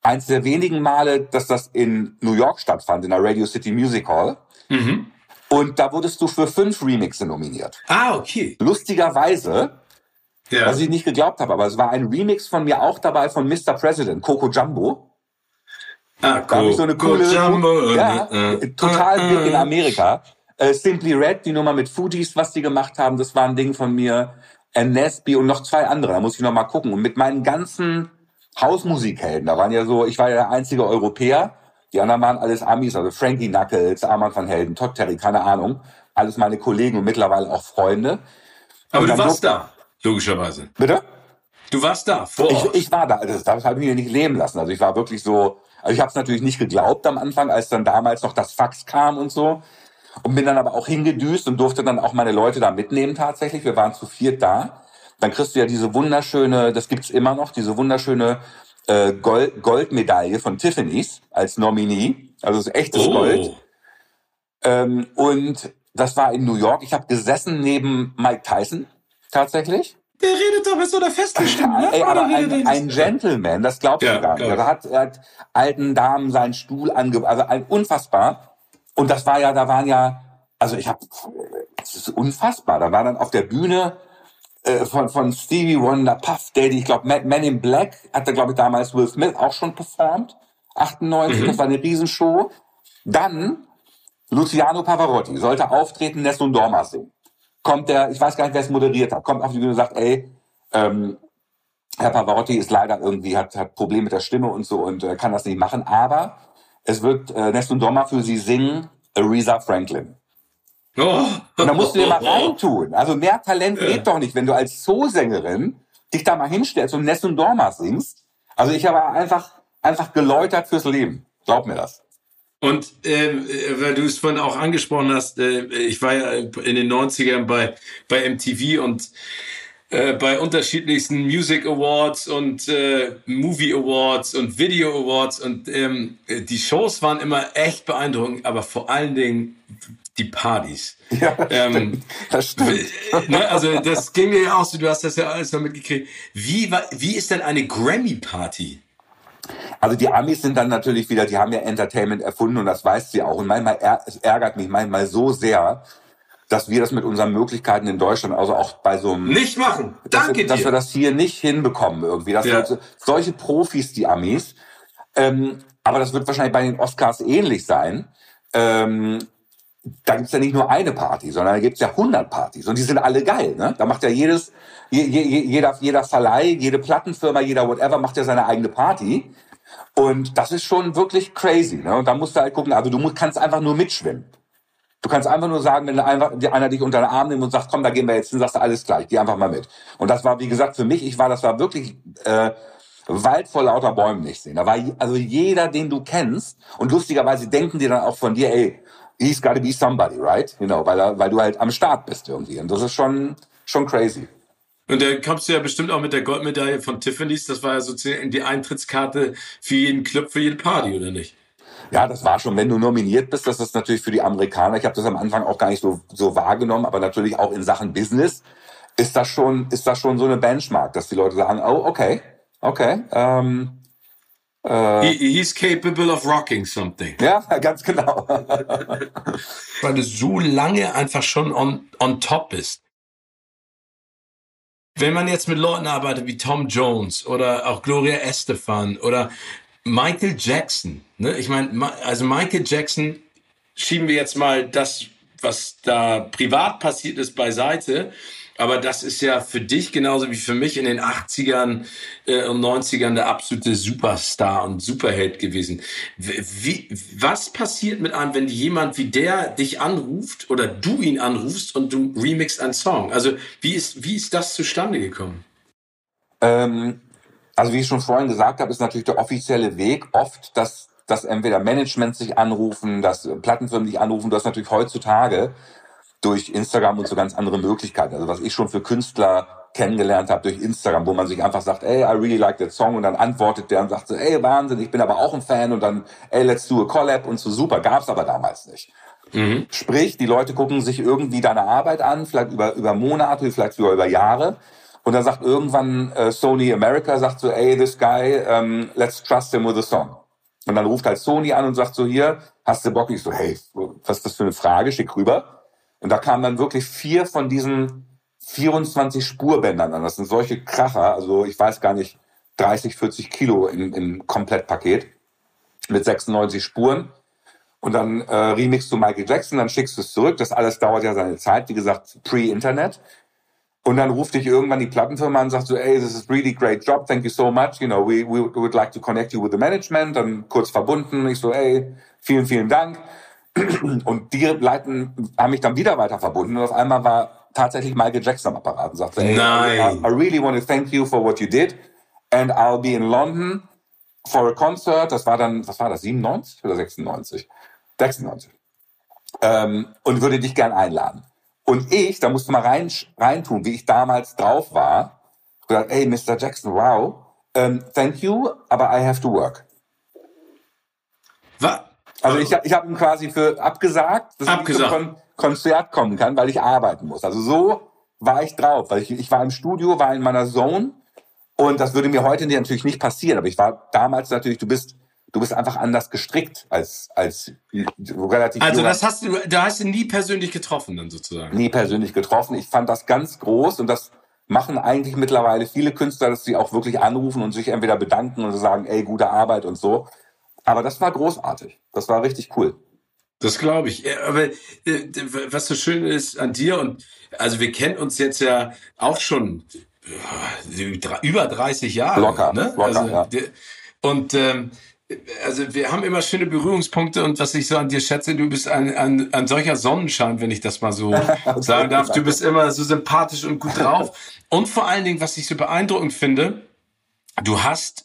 eins der wenigen Male, dass das in New York stattfand, in der Radio City Music Hall. Mhm. Und da wurdest du für fünf Remixe nominiert. Ah, okay. Lustigerweise, ja. was ich nicht geglaubt habe, aber es war ein Remix von mir auch dabei von Mr. President, Coco Jumbo. Ah, da habe ich so eine coole, Jumbo. Ja, äh, total äh, big in Amerika. Äh, Simply Red, die Nummer mit Fugees, was die gemacht haben, das war ein Ding von mir. Nesby und noch zwei andere, da muss ich noch mal gucken. Und mit meinen ganzen Hausmusikhelden, da waren ja so, ich war ja der einzige Europäer, die anderen waren alles Amis, also Frankie Knuckles, Armand van Helden, Todd Terry, keine Ahnung. Alles meine Kollegen und mittlerweile auch Freunde. Aber du warst da, logischerweise. Bitte? Du warst da, vor Ort. Ich, ich war da, also das habe ich mir nicht leben lassen. Also ich war wirklich so, also ich habe es natürlich nicht geglaubt am Anfang, als dann damals noch das Fax kam und so. Und bin dann aber auch hingedüst und durfte dann auch meine Leute da mitnehmen tatsächlich. Wir waren zu viert da. Dann kriegst du ja diese wunderschöne, das gibt's immer noch, diese wunderschöne äh, Gold, Goldmedaille von Tiffany's als Nominee. Also es ist echtes oh. Gold. Ähm, und das war in New York. Ich habe gesessen neben Mike Tyson tatsächlich. Der redet doch mit so einer festen Stimme. Ne? Ey, aber ein, ein Gentleman, das glaubst ja, du gar nicht. Er hat, er hat alten Damen seinen Stuhl ange... Also ein unfassbar. Und das war ja, da waren ja... Also ich habe... Das ist unfassbar. Da war dann auf der Bühne äh, von, von Stevie Wonder, Puff Daddy, ich glaube, Man in Black hatte, glaube ich, damals Will Smith auch schon performt. 98, mhm. das war eine Riesenshow. Dann Luciano Pavarotti sollte auftreten, Nessun Dorma singen. Kommt der, ich weiß gar nicht, wer es moderiert hat, kommt auf die Bühne und sagt, ey, ähm, Herr Pavarotti ist leider irgendwie, hat, hat Probleme mit der Stimme und so und äh, kann das nicht machen, aber es wird äh, Nessun Dorma für sie singen, Aretha Franklin. Oh. Und da musst du dir mal [LAUGHS] reintun. Also mehr Talent ja. geht doch nicht, wenn du als Zoosängerin dich da mal hinstellst und Nessun Dorma singst. Also ich habe einfach, einfach geläutert fürs Leben. Glaub mir das. Und äh, weil du es vorhin auch angesprochen hast, äh, ich war ja in den 90ern bei, bei MTV und äh, bei unterschiedlichsten Music Awards und äh, Movie Awards und Video Awards und ähm, die Shows waren immer echt beeindruckend, aber vor allen Dingen die Partys. Ja, das ähm, stimmt. Das stimmt. Ne, also das ging mir ja auch so, du hast das ja alles noch mitgekriegt. Wie, wie ist denn eine Grammy-Party? Also die Amis sind dann natürlich wieder, die haben ja Entertainment erfunden und das weiß sie auch. Und manchmal es ärgert mich manchmal so sehr, dass wir das mit unseren Möglichkeiten in Deutschland, also auch bei so einem... Nicht machen! Danke dass, dir! Dass wir das hier nicht hinbekommen irgendwie. Dass ja. solche Profis, die Amis. Ähm, aber das wird wahrscheinlich bei den Oscars ähnlich sein. Ähm, da gibt's ja nicht nur eine Party, sondern da gibt's ja 100 Partys und die sind alle geil. Ne? Da macht ja jedes, je, je, jeder, jeder Verleih, jede Plattenfirma, jeder whatever macht ja seine eigene Party. Und das ist schon wirklich crazy. Ne? Und da musst du halt gucken, also du musst, kannst einfach nur mitschwimmen. Du kannst einfach nur sagen, wenn einfach einer dich unter den Arm nimmt und sagt, komm, da gehen wir jetzt hin, sagst du alles gleich, geh einfach mal mit. Und das war, wie gesagt, für mich, ich war, das war wirklich äh, Wald vor lauter Bäumen nicht sehen. Da war also jeder, den du kennst, und lustigerweise denken die dann auch von dir, ey, he's got to be somebody, right? You know, weil, er, weil du halt am Start bist irgendwie. Und das ist schon, schon crazy. Und da kommst du ja bestimmt auch mit der Goldmedaille von Tiffany's. Das war ja sozusagen die Eintrittskarte für jeden Club, für jede Party, oder nicht? Ja, das war schon, wenn du nominiert bist, das ist natürlich für die Amerikaner. Ich habe das am Anfang auch gar nicht so, so wahrgenommen, aber natürlich auch in Sachen Business ist das schon, ist das schon so eine Benchmark, dass die Leute sagen, oh, okay, Okay. Ähm, äh, He, he's capable of rocking something. Ja, ganz genau. [LAUGHS] Weil du so lange einfach schon on, on top bist. Wenn man jetzt mit Leuten arbeitet wie Tom Jones oder auch Gloria Estefan oder Michael Jackson, ne? Ich meine, also Michael Jackson schieben wir jetzt mal das, was da privat passiert ist, beiseite. Aber das ist ja für dich genauso wie für mich in den 80ern äh, und 90ern der absolute Superstar und Superheld gewesen. Wie, was passiert mit einem, wenn jemand wie der dich anruft oder du ihn anrufst und du remixst einen Song? Also wie ist, wie ist das zustande gekommen? Ähm, also wie ich schon vorhin gesagt habe, ist natürlich der offizielle Weg oft, dass, dass entweder Management sich anrufen, dass Plattenfirmen sich anrufen. Du hast natürlich heutzutage durch Instagram und so ganz andere Möglichkeiten. Also was ich schon für Künstler kennengelernt habe durch Instagram, wo man sich einfach sagt, ey, I really like that song und dann antwortet der und sagt so, ey, Wahnsinn, ich bin aber auch ein Fan und dann, ey, let's do a collab und so super. Gab's aber damals nicht. Mhm. Sprich, die Leute gucken sich irgendwie deine Arbeit an, vielleicht über, über Monate, vielleicht sogar über Jahre. Und dann sagt irgendwann äh, Sony America, sagt so, ey, this guy, um, ähm, let's trust him with a song. Und dann ruft halt Sony an und sagt so, hier, hast du Bock? Ich so, hey, was ist das für eine Frage? Schick rüber. Und da kamen dann wirklich vier von diesen 24 Spurbändern an. Das sind solche Kracher, also ich weiß gar nicht, 30, 40 Kilo im, im Komplettpaket mit 96 Spuren. Und dann äh, remixst du Michael Jackson, dann schickst du es zurück. Das alles dauert ja seine Zeit, wie gesagt, pre-Internet. Und dann ruft dich irgendwann die Plattenfirma an und sagt so, ey, this is really great job, thank you so much, you know, we, we would like to connect you with the management. Dann kurz verbunden, ich so, ey, vielen, vielen Dank. Und die leiten, haben mich dann wieder weiter verbunden und auf einmal war tatsächlich Michael Jackson am Apparat und sagte, hey, I, I really want to thank you for what you did and I'll be in London for a concert. Das war dann, was war das, 97 oder 96? 96. Ähm, und würde dich gern einladen. Und ich, da musst du mal rein, reintun, wie ich damals drauf war. Gesagt, hey, Mr. Jackson, wow, um, thank you, aber I have to work. Was? Also ich, ich habe ihm quasi für abgesagt, dass abgesagt. ich zum Kon Konzert kommen kann, weil ich arbeiten muss. Also so war ich drauf, weil ich, ich war im Studio, war in meiner Zone und das würde mir heute natürlich nicht passieren. Aber ich war damals natürlich, du bist, du bist einfach anders gestrickt als als relativ. Also das hast du, da hast du nie persönlich getroffen dann sozusagen. Nie persönlich getroffen. Ich fand das ganz groß und das machen eigentlich mittlerweile viele Künstler, dass sie auch wirklich anrufen und sich entweder bedanken und sagen, ey, gute Arbeit und so. Aber das war großartig. Das war richtig cool. Das glaube ich. Aber äh, was so schön ist an dir und also wir kennen uns jetzt ja auch schon äh, über 30 Jahre. Locker, ne? locker also, ja. Und ähm, also wir haben immer schöne Berührungspunkte und was ich so an dir schätze, du bist ein, ein, ein solcher Sonnenschein, wenn ich das mal so [LAUGHS] sagen darf. Du bist immer so sympathisch und gut drauf. [LAUGHS] Und vor allen Dingen, was ich so beeindruckend finde, du hast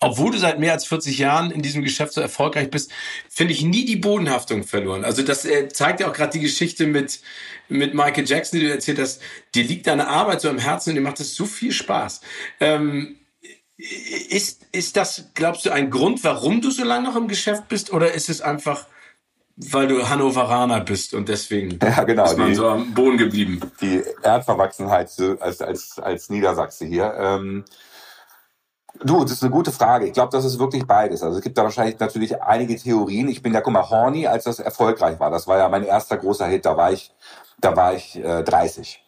obwohl du seit mehr als 40 Jahren in diesem Geschäft so erfolgreich bist, finde ich nie die Bodenhaftung verloren. Also das äh, zeigt ja auch gerade die Geschichte mit, mit Michael Jackson, die du erzählt hast. Dir liegt deine Arbeit so im Herzen und dir macht es so viel Spaß. Ähm, ist, ist das, glaubst du, ein Grund, warum du so lange noch im Geschäft bist? Oder ist es einfach, weil du Hannoveraner bist und deswegen ja, genau, ist man die, so am Boden geblieben? Die Erdverwachsenheit als, als, als Niedersachse hier. Ähm Du, das ist eine gute Frage. Ich glaube, das ist wirklich beides. Also es gibt da wahrscheinlich natürlich einige Theorien. Ich bin ja, guck mal, Horny, als das erfolgreich war. Das war ja mein erster großer Hit. Da war ich, da war ich äh, 30.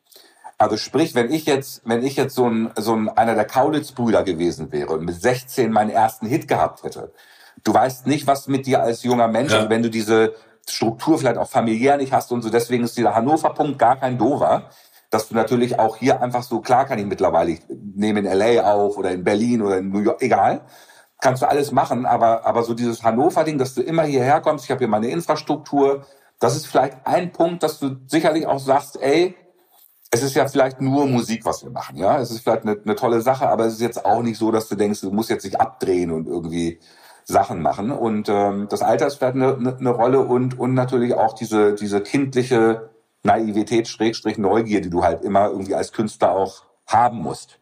Also sprich, wenn ich jetzt, wenn ich jetzt so ein, so ein einer der Kaulitz-Brüder gewesen wäre und mit 16 meinen ersten Hit gehabt hätte, du weißt nicht, was mit dir als junger Mensch, ja. und wenn du diese Struktur vielleicht auch familiär nicht hast und so, deswegen ist dieser Hannover-Punkt gar kein Dover dass du natürlich auch hier einfach so, klar kann ich mittlerweile, ich nehme in LA auf oder in Berlin oder in New York, egal, kannst du alles machen, aber, aber so dieses Hannover-Ding, dass du immer hierher kommst, ich habe hier meine Infrastruktur, das ist vielleicht ein Punkt, dass du sicherlich auch sagst, ey, es ist ja vielleicht nur Musik, was wir machen, ja. Es ist vielleicht eine, eine tolle Sache, aber es ist jetzt auch nicht so, dass du denkst, du musst jetzt nicht abdrehen und irgendwie Sachen machen. Und ähm, das Alter ist vielleicht eine, eine, Rolle und, und natürlich auch diese, diese kindliche Naivität, Schrägstrich Neugier, die du halt immer irgendwie als Künstler auch haben musst.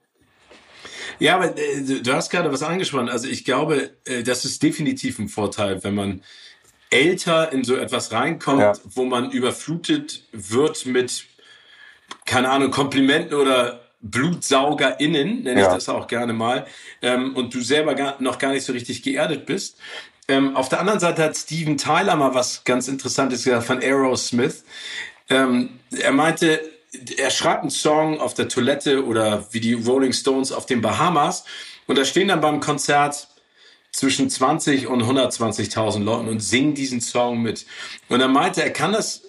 Ja, aber äh, du hast gerade was angesprochen. Also ich glaube, äh, das ist definitiv ein Vorteil, wenn man älter in so etwas reinkommt, ja. wo man überflutet wird mit, keine Ahnung, Komplimenten oder BlutsaugerInnen, nenne ich das auch gerne mal, ähm, und du selber gar, noch gar nicht so richtig geerdet bist. Ähm, auf der anderen Seite hat Steven Tyler mal was ganz Interessantes gesagt von Aerosmith. Ähm, er meinte, er schreibt einen Song auf der Toilette oder wie die Rolling Stones auf den Bahamas und da stehen dann beim Konzert zwischen 20 und 120.000 Leuten und singen diesen Song mit. Und er meinte, er kann das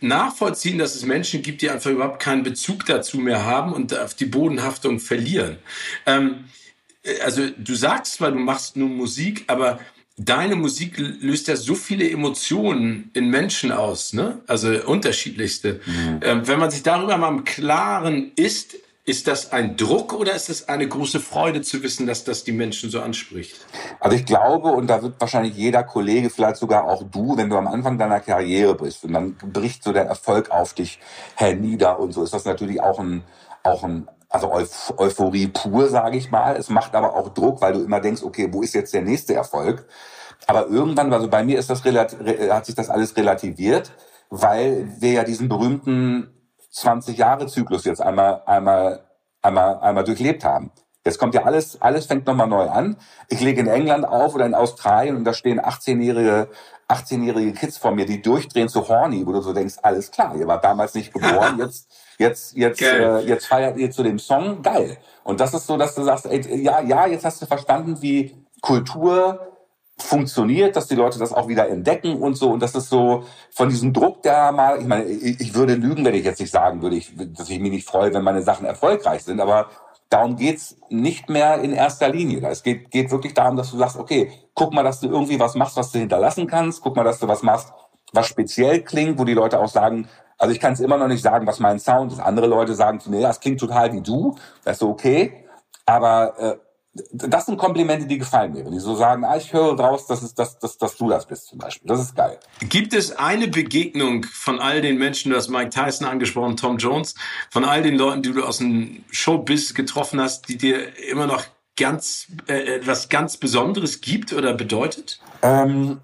nachvollziehen, dass es Menschen gibt, die einfach überhaupt keinen Bezug dazu mehr haben und auf die Bodenhaftung verlieren. Ähm, also du sagst zwar, du machst nur Musik, aber deine Musik löst ja so viele Emotionen in Menschen aus, ne? Also unterschiedlichste. Mhm. Ähm, wenn man sich darüber mal im Klaren ist, ist das ein Druck oder ist es eine große Freude zu wissen, dass das die Menschen so anspricht? Also ich glaube, und da wird wahrscheinlich jeder Kollege, vielleicht sogar auch du, wenn du am Anfang deiner Karriere bist und dann bricht so der Erfolg auf dich hernieder und so ist das natürlich auch ein, auch ein also Euphorie pur, sage ich mal. Es macht aber auch Druck, weil du immer denkst, okay, wo ist jetzt der nächste Erfolg? Aber irgendwann, also bei mir ist das hat sich das alles relativiert, weil wir ja diesen berühmten 20 Jahre Zyklus jetzt einmal, einmal, einmal, einmal durchlebt haben. Jetzt kommt ja alles, alles fängt nochmal neu an. Ich lege in England auf oder in Australien und da stehen 18-jährige 18-jährige Kids vor mir, die durchdrehen zu horny, wo du so denkst, alles klar, ihr wart damals nicht geboren, [LAUGHS] jetzt, jetzt, jetzt, äh, jetzt feiert ihr zu dem Song, geil. Und das ist so, dass du sagst, ey, ja, ja, jetzt hast du verstanden, wie Kultur funktioniert, dass die Leute das auch wieder entdecken und so. Und das ist so von diesem Druck, der mal, ich meine, ich würde lügen, wenn ich jetzt nicht sagen würde, ich, dass ich mich nicht freue, wenn meine Sachen erfolgreich sind, aber darum geht's nicht mehr in erster Linie. Es geht, geht wirklich darum, dass du sagst, okay, guck mal, dass du irgendwie was machst, was du hinterlassen kannst. Guck mal, dass du was machst, was speziell klingt, wo die Leute auch sagen, also ich kann es immer noch nicht sagen, was mein Sound ist. Andere Leute sagen zu mir, ja, das klingt total wie du. Das ist okay. Aber äh, das sind Komplimente, die gefallen mir. Wenn die so sagen, ah, ich höre raus, dass, es, dass, dass, dass du das bist zum Beispiel. Das ist geil. Gibt es eine Begegnung von all den Menschen, du hast Mike Tyson angesprochen, Tom Jones, von all den Leuten, die du aus dem Showbiz getroffen hast, die dir immer noch ganz äh, etwas ganz Besonderes gibt oder bedeutet? Ähm,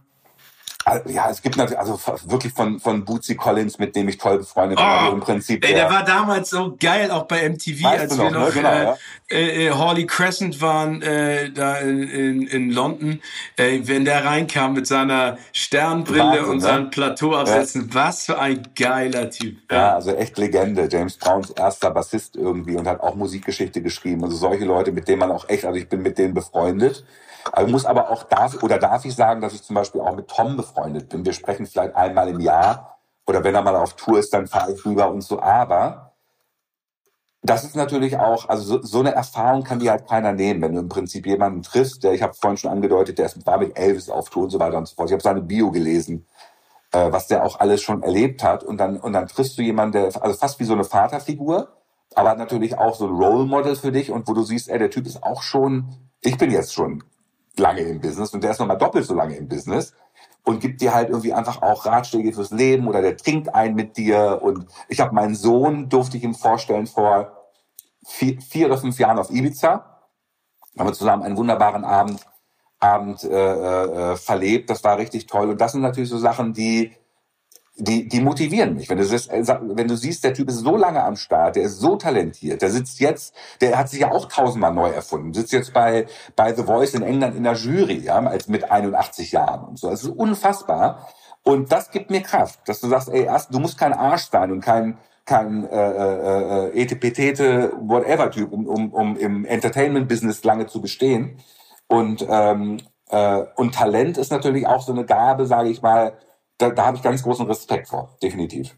ja, es gibt natürlich, also wirklich von, von Bootsy Collins, mit dem ich toll befreundet oh, war, also im Prinzip. Ey, der, der, war damals so geil, auch bei MTV, als wir noch, ne? genau, äh, ja. äh, äh, Hawley Crescent waren, äh, da in, in, London, äh, wenn der reinkam mit seiner Sternbrille Wahnsinn, und ne? seinem Plateau absetzen, ja. was für ein geiler Typ. Ja. ja, also echt Legende. James Browns erster Bassist irgendwie und hat auch Musikgeschichte geschrieben. Also solche Leute, mit denen man auch echt, also ich bin mit denen befreundet. Also muss aber auch darf oder darf ich sagen, dass ich zum Beispiel auch mit Tom befreundet bin. Wir sprechen vielleicht einmal im Jahr oder wenn er mal auf Tour ist, dann fahre ich rüber und so. Aber das ist natürlich auch, also so, so eine Erfahrung kann dir halt keiner nehmen, wenn du im Prinzip jemanden triffst, der, ich habe vorhin schon angedeutet, der ist, war mit Elvis auf Tour und so weiter und so fort. Ich habe seine Bio gelesen, äh, was der auch alles schon erlebt hat. Und dann, und dann triffst du jemanden, der, also fast wie so eine Vaterfigur, aber natürlich auch so ein Role Model für dich und wo du siehst, ey, der Typ ist auch schon, ich bin jetzt schon lange im Business und der ist nochmal doppelt so lange im Business und gibt dir halt irgendwie einfach auch Ratschläge fürs Leben oder der trinkt ein mit dir und ich habe meinen Sohn, durfte ich ihm vorstellen, vor vier, vier oder fünf Jahren auf Ibiza. Haben wir zusammen einen wunderbaren Abend, Abend äh, äh, verlebt. Das war richtig toll. Und das sind natürlich so Sachen, die die, die motivieren mich. Wenn du, siehst, äh, wenn du siehst, der Typ ist so lange am Start, der ist so talentiert, der sitzt jetzt, der hat sich ja auch tausendmal neu erfunden, sitzt jetzt bei, bei The Voice in England in der Jury, ja, als mit 81 Jahren und so. Das ist unfassbar. Und das gibt mir Kraft, dass du sagst, ey, erst, du musst kein Arsch sein und kein, kein äh, äh, äh etepetete whatever Typ, um, um, um im Entertainment-Business lange zu bestehen. Und, ähm, äh, und Talent ist natürlich auch so eine Gabe, sage ich mal, da, da habe ich ganz großen Respekt vor, definitiv.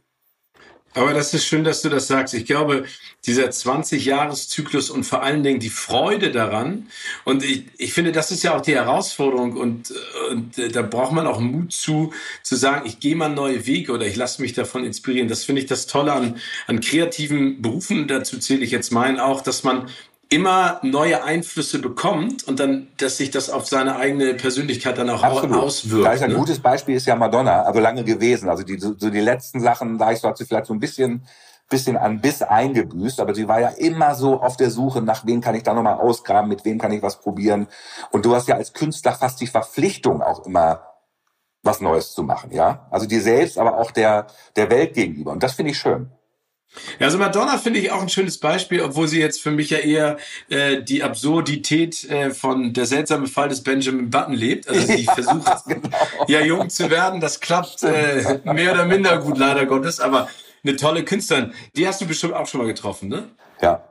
Aber das ist schön, dass du das sagst. Ich glaube, dieser 20-Jahres-Zyklus und vor allen Dingen die Freude daran. Und ich, ich finde, das ist ja auch die Herausforderung. Und, und äh, da braucht man auch Mut zu, zu sagen, ich gehe mal neue Wege oder ich lasse mich davon inspirieren. Das finde ich das Tolle an, an kreativen Berufen. Dazu zähle ich jetzt meinen auch, dass man immer neue Einflüsse bekommt und dann, dass sich das auf seine eigene Persönlichkeit dann auch Absolut. auswirkt. Da ist ein ne? gutes Beispiel ist ja Madonna, aber lange gewesen. Also die, so, die letzten Sachen, da ich so hat sie vielleicht so ein bisschen, bisschen an Biss eingebüßt, aber sie war ja immer so auf der Suche nach wem kann ich da nochmal ausgraben, mit wem kann ich was probieren. Und du hast ja als Künstler fast die Verpflichtung auch immer was Neues zu machen, ja? Also dir selbst, aber auch der, der Welt gegenüber. Und das finde ich schön. Ja, also Madonna finde ich auch ein schönes Beispiel, obwohl sie jetzt für mich ja eher äh, die Absurdität äh, von der seltsame Fall des Benjamin Button lebt. Also sie [LAUGHS] ja, versucht genau. ja jung zu werden. Das klappt äh, mehr oder minder gut, leider Gottes. Aber eine tolle Künstlerin. Die hast du bestimmt auch schon mal getroffen, ne? Ja.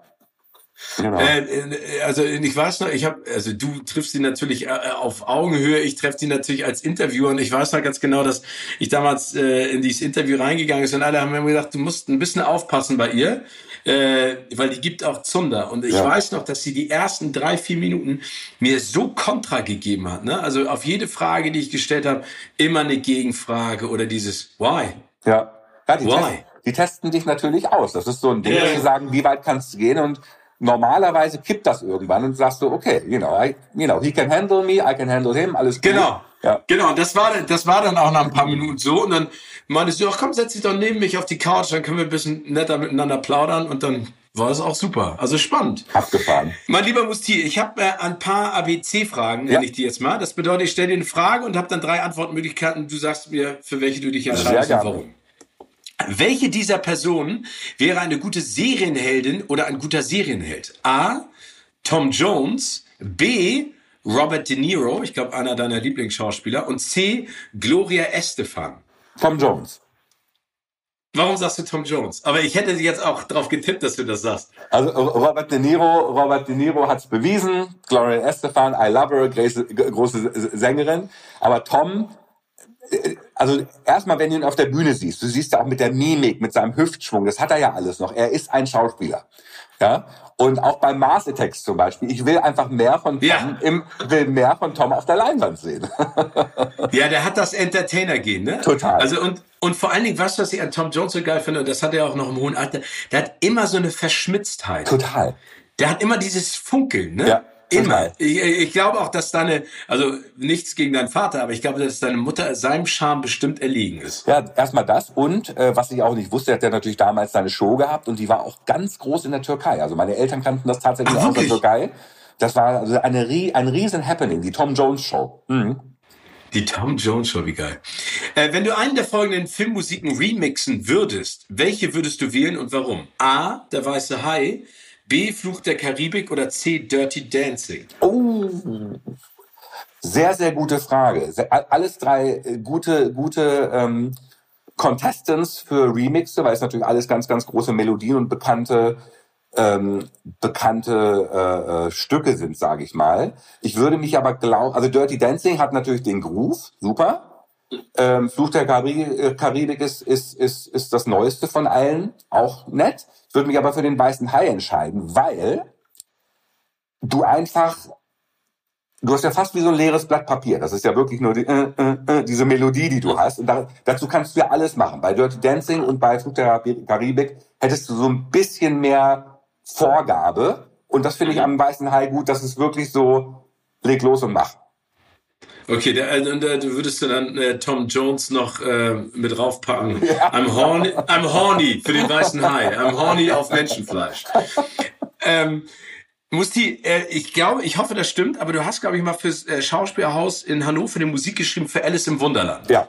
Genau. Äh, äh also ich weiß noch, ich habe, also du triffst sie natürlich äh, auf Augenhöhe, ich treffe sie natürlich als Interviewer und ich weiß noch ganz genau, dass ich damals äh, in dieses Interview reingegangen ist und alle haben mir gesagt, du musst ein bisschen aufpassen bei ihr, äh, weil die gibt auch Zunder. Und ich ja. weiß noch, dass sie die ersten drei, vier Minuten mir so Kontra gegeben hat. Ne? Also auf jede Frage, die ich gestellt habe, immer eine Gegenfrage oder dieses Why? Ja. ja die, Why? Testen, die testen dich natürlich aus. Das ist so ein Ding, dass sie sagen, wie weit kannst du gehen und normalerweise kippt das irgendwann und sagst du, okay, you know, I, you know, he can handle me, I can handle him, alles gut. Genau. Ja. Genau, das war, das war dann auch nach ein paar Minuten so und dann meintest du, ach komm, setz dich doch neben mich auf die Couch, dann können wir ein bisschen netter miteinander plaudern und dann war es auch super. Also spannend. Abgefahren. Mein lieber Musti, ich habe äh, ein paar ABC-Fragen, nenne ja. ich die jetzt mal. Das bedeutet, ich stelle dir eine Frage und habe dann drei Antwortmöglichkeiten. Du sagst mir, für welche du dich entscheidest und warum. Welche dieser Personen wäre eine gute Serienheldin oder ein guter Serienheld? A. Tom Jones. B. Robert De Niro, ich glaube einer deiner Lieblingsschauspieler. Und C. Gloria Estefan. Tom Jones. Warum sagst du Tom Jones? Aber ich hätte jetzt auch darauf getippt, dass du das sagst. Also Robert De Niro, Robert De Niro hat es bewiesen. Gloria Estefan, I love her, große, große Sängerin. Aber Tom also erstmal, wenn du ihn auf der Bühne siehst, du siehst ja auch mit der Mimik, mit seinem Hüftschwung, das hat er ja alles noch. Er ist ein Schauspieler. Ja, und auch beim Mars Attacks zum Beispiel. Ich will einfach mehr von Tom, ja. im, will mehr von Tom auf der Leinwand sehen. [LAUGHS] ja, der hat das Entertainer-Gehen, ne? Total. Also und, und vor allen Dingen, was, was ich an Tom Jones so geil finde, und das hat er auch noch im hohen Alter, der hat immer so eine Verschmitztheit. Total. Der hat immer dieses Funkeln, ne? Ja. Immer. Ich, ich glaube auch, dass deine, also nichts gegen deinen Vater, aber ich glaube, dass deine Mutter seinem Charme bestimmt erliegen ist. Ja, erstmal das und äh, was ich auch nicht wusste, hat er natürlich damals seine Show gehabt und die war auch ganz groß in der Türkei. Also meine Eltern kannten das tatsächlich Ach, aus der Türkei. Das war also eine, ein riesen Happening, die Tom Jones Show. Mhm. Die Tom Jones Show, wie geil. Äh, wenn du einen der folgenden Filmmusiken remixen würdest, welche würdest du wählen und warum? A, Der Weiße Hai, B. Fluch der Karibik oder C. Dirty Dancing? Oh, sehr, sehr gute Frage. Alles drei äh, gute, gute ähm, Contestants für Remixe, weil es natürlich alles ganz, ganz große Melodien und bekannte ähm, bekannte äh, äh, Stücke sind, sage ich mal. Ich würde mich aber glauben, also Dirty Dancing hat natürlich den Groove, super. Ähm, Fluch der äh, Karibik ist, ist, ist, ist das Neueste von allen, auch nett. Ich würde mich aber für den weißen Hai entscheiden, weil du einfach, du hast ja fast wie so ein leeres Blatt Papier. Das ist ja wirklich nur die, äh, äh, äh, diese Melodie, die du hast. Und da, dazu kannst du ja alles machen. Bei Dirty Dancing und bei Flug der Karibik hättest du so ein bisschen mehr Vorgabe. Und das finde ich am weißen Hai gut, dass es wirklich so, leg los und mach. Okay, der, äh, und, äh, würdest du dann äh, Tom Jones noch äh, mit raufpacken? Ja. I'm, horny, I'm horny für den weißen Hai. I'm horny auf Menschenfleisch. ähm, Musti, äh, ich glaube, ich hoffe, das stimmt, aber du hast, glaube ich, mal fürs äh, Schauspielhaus in Hannover die Musik geschrieben für Alice im Wunderland. Ja.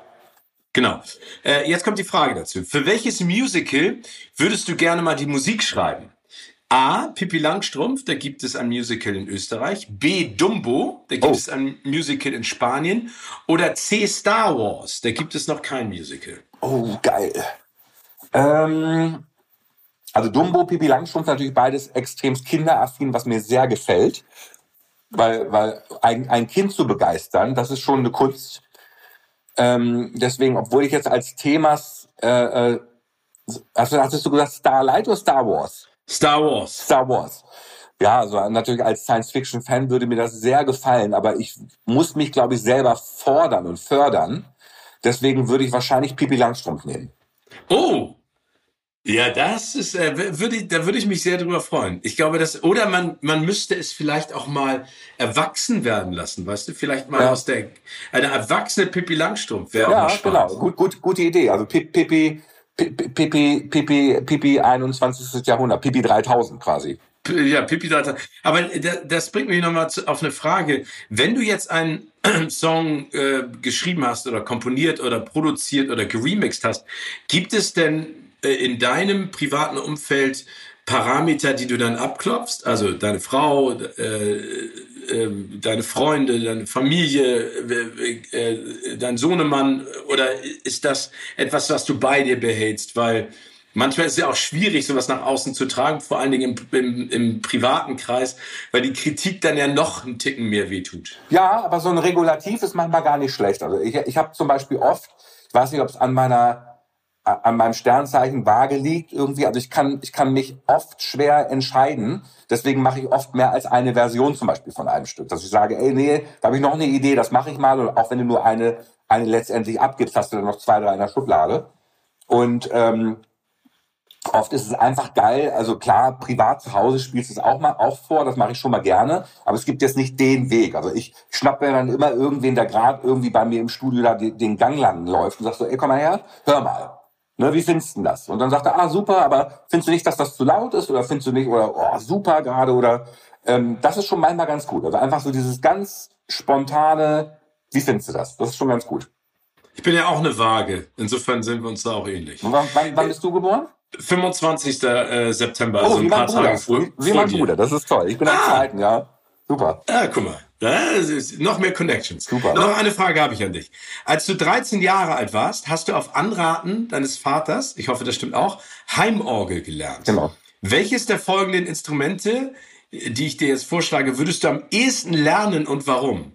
Genau. Äh, jetzt kommt die Frage dazu. Für welches Musical würdest du gerne mal die Musik schreiben? A. Pippi Langstrumpf, da gibt es ein Musical in Österreich. B. Dumbo, da gibt oh. es ein Musical in Spanien. Oder C. Star Wars, da gibt es noch kein Musical. Oh, geil. Ähm, also Dumbo, Pippi Langstrumpf, natürlich beides extrem kinderaffin, was mir sehr gefällt. Weil, weil ein, ein Kind zu begeistern, das ist schon eine Kunst. Ähm, deswegen, obwohl ich jetzt als Themas, äh, äh, also hattest du gesagt Starlight oder Star Wars? Star Wars. Star Wars. Ja, also natürlich als Science-Fiction-Fan würde mir das sehr gefallen, aber ich muss mich, glaube ich, selber fordern und fördern. Deswegen würde ich wahrscheinlich Pipi Langstrumpf nehmen. Oh, ja, das ist, äh, würde, da würde ich mich sehr drüber freuen. Ich glaube, dass, oder man, man müsste es vielleicht auch mal erwachsen werden lassen, weißt du? Vielleicht mal ja. aus der, eine erwachsene Pippi Langstrumpf wäre ja, auch mal genau. Gut, gut, gute Idee. Also Pippi, Pipi, Pipi, Pipi 21. Jahrhundert, Pipi 3000 quasi. Ja, Pipi 3000. Aber das bringt mich nochmal auf eine Frage. Wenn du jetzt einen [CLEARS THROAT] Song äh, geschrieben hast oder komponiert oder produziert oder geremixed hast, gibt es denn äh, in deinem privaten Umfeld Parameter, die du dann abklopfst? Also deine Frau, äh, äh, deine Freunde, deine Familie, äh, äh, dein Sohnemann? Oder ist das etwas, was du bei dir behältst? Weil manchmal ist es ja auch schwierig, sowas nach außen zu tragen, vor allen Dingen im, im, im privaten Kreis, weil die Kritik dann ja noch einen Ticken mehr wehtut. Ja, aber so ein Regulativ ist manchmal gar nicht schlecht. Also ich, ich habe zum Beispiel oft, ich weiß nicht, ob es an meiner an meinem Sternzeichen Waage liegt irgendwie. Also ich kann, ich kann mich oft schwer entscheiden. Deswegen mache ich oft mehr als eine Version zum Beispiel von einem Stück. Dass ich sage, ey, nee, da habe ich noch eine Idee, das mache ich mal. Und auch wenn du nur eine, eine letztendlich abgibst, hast du dann noch zwei, drei in der Schublade. Und ähm, oft ist es einfach geil. Also klar, privat zu Hause spielst du es auch mal auch vor. Das mache ich schon mal gerne. Aber es gibt jetzt nicht den Weg. Also ich schnapp mir dann immer irgendwen, der gerade irgendwie bei mir im Studio da den Gang lang läuft und sag so, ey, komm mal her, hör mal Ne, wie findest du das? Und dann sagt er, ah, super, aber findest du nicht, dass das zu laut ist? Oder findest du nicht, oder oh, super gerade? Oder ähm, das ist schon manchmal ganz gut. Also einfach so dieses ganz spontane, wie findest du das? Das ist schon ganz gut. Ich bin ja auch eine Waage. Insofern sind wir uns da auch ähnlich. Und wann, wann, wann bist du geboren? 25. Äh, September, also oh, ein paar Tage vor. Wie mein Bruder, das ist toll. Ich bin ah. am zweiten, ja. Super. Ah, guck mal. Noch mehr Connections. Super. Noch eine Frage habe ich an dich. Als du 13 Jahre alt warst, hast du auf Anraten deines Vaters, ich hoffe, das stimmt auch, Heimorgel gelernt. Genau. Welches der folgenden Instrumente, die ich dir jetzt vorschlage, würdest du am ehesten lernen und warum?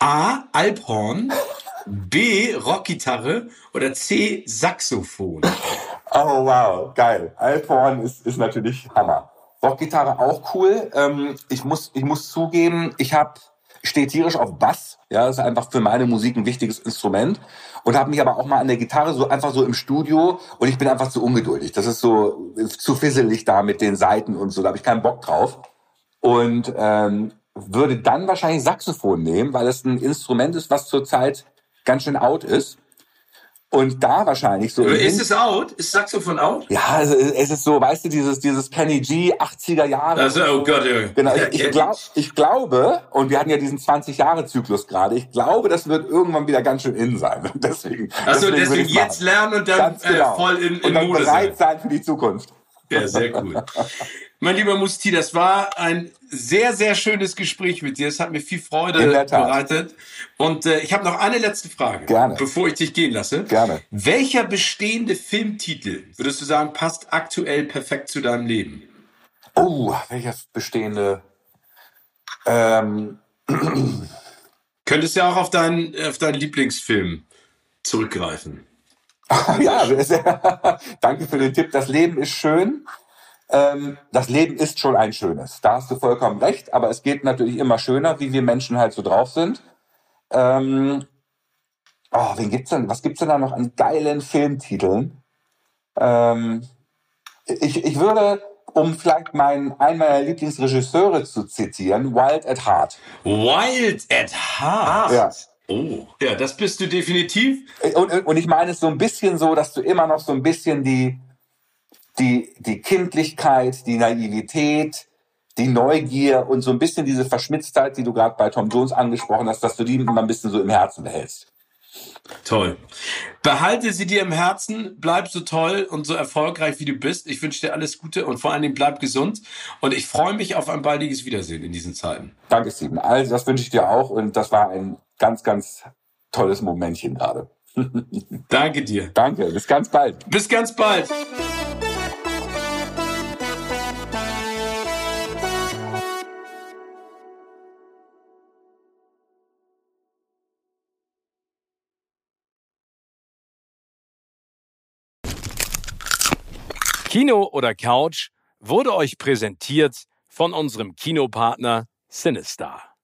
A. Alphorn, B. Rockgitarre oder C. Saxophon? Oh wow, geil. Alphorn ist, ist natürlich Hammer. Rockgitarre auch cool. Ähm, ich muss, ich muss zugeben, ich habe stehe tierisch auf Bass. Ja, das ist einfach für meine Musik ein wichtiges Instrument. Und habe mich aber auch mal an der Gitarre so einfach so im Studio und ich bin einfach zu ungeduldig. Das ist so zu fisselig da mit den Saiten und so. Da habe ich keinen Bock drauf. Und ähm, würde dann wahrscheinlich Saxophon nehmen, weil es ein Instrument ist, was zurzeit ganz schön out ist. Und da wahrscheinlich so. Ist es out? Ist Saxophon out? Ja, also es ist so, weißt du, dieses, dieses Kenny G 80er Jahre. Also, oh Gott, ja. Genau, ich, ich, glaub, ich glaube, und wir hatten ja diesen 20-Jahre-Zyklus gerade, ich glaube, das wird irgendwann wieder ganz schön in sein. [LAUGHS] deswegen. Also deswegen, deswegen jetzt lernen und dann äh, genau. äh, voll in, in und dann Mode bereit sein. sein für die Zukunft. Ja, sehr cool. Mein lieber Musti, das war ein sehr, sehr schönes Gespräch mit dir. Es hat mir viel Freude bereitet. Und äh, ich habe noch eine letzte Frage, Gerne. bevor ich dich gehen lasse. Gerne. Welcher bestehende Filmtitel, würdest du sagen, passt aktuell perfekt zu deinem Leben? Oh, welcher bestehende? Ähm. Könntest ja auch auf deinen, auf deinen Lieblingsfilm zurückgreifen. [LAUGHS] ja, [LAUGHS] danke für den Tipp. Das Leben ist schön. Ähm, das Leben ist schon ein schönes. Da hast du vollkommen recht, aber es geht natürlich immer schöner, wie wir Menschen halt so drauf sind. Ähm, oh, wen gibt's denn? Was gibt's denn da noch an geilen Filmtiteln? Ähm, ich, ich würde, um vielleicht meinen, einen meiner Lieblingsregisseure zu zitieren, Wild at Heart. Wild at Heart? Ja. Oh, ja, das bist du definitiv. Und, und ich meine es so ein bisschen so, dass du immer noch so ein bisschen die, die, die Kindlichkeit, die Naivität, die Neugier und so ein bisschen diese Verschmitztheit, die du gerade bei Tom Jones angesprochen hast, dass du die immer ein bisschen so im Herzen behältst. Toll. Behalte sie dir im Herzen, bleib so toll und so erfolgreich wie du bist. Ich wünsche dir alles Gute und vor allen Dingen bleib gesund. Und ich freue mich auf ein baldiges Wiedersehen in diesen Zeiten. Danke, Steven. Also, das wünsche ich dir auch und das war ein ganz, ganz tolles Momentchen gerade. [LAUGHS] [LAUGHS] Danke dir. Danke, bis ganz bald. Bis ganz bald. Kino oder Couch wurde euch präsentiert von unserem Kinopartner Sinistar.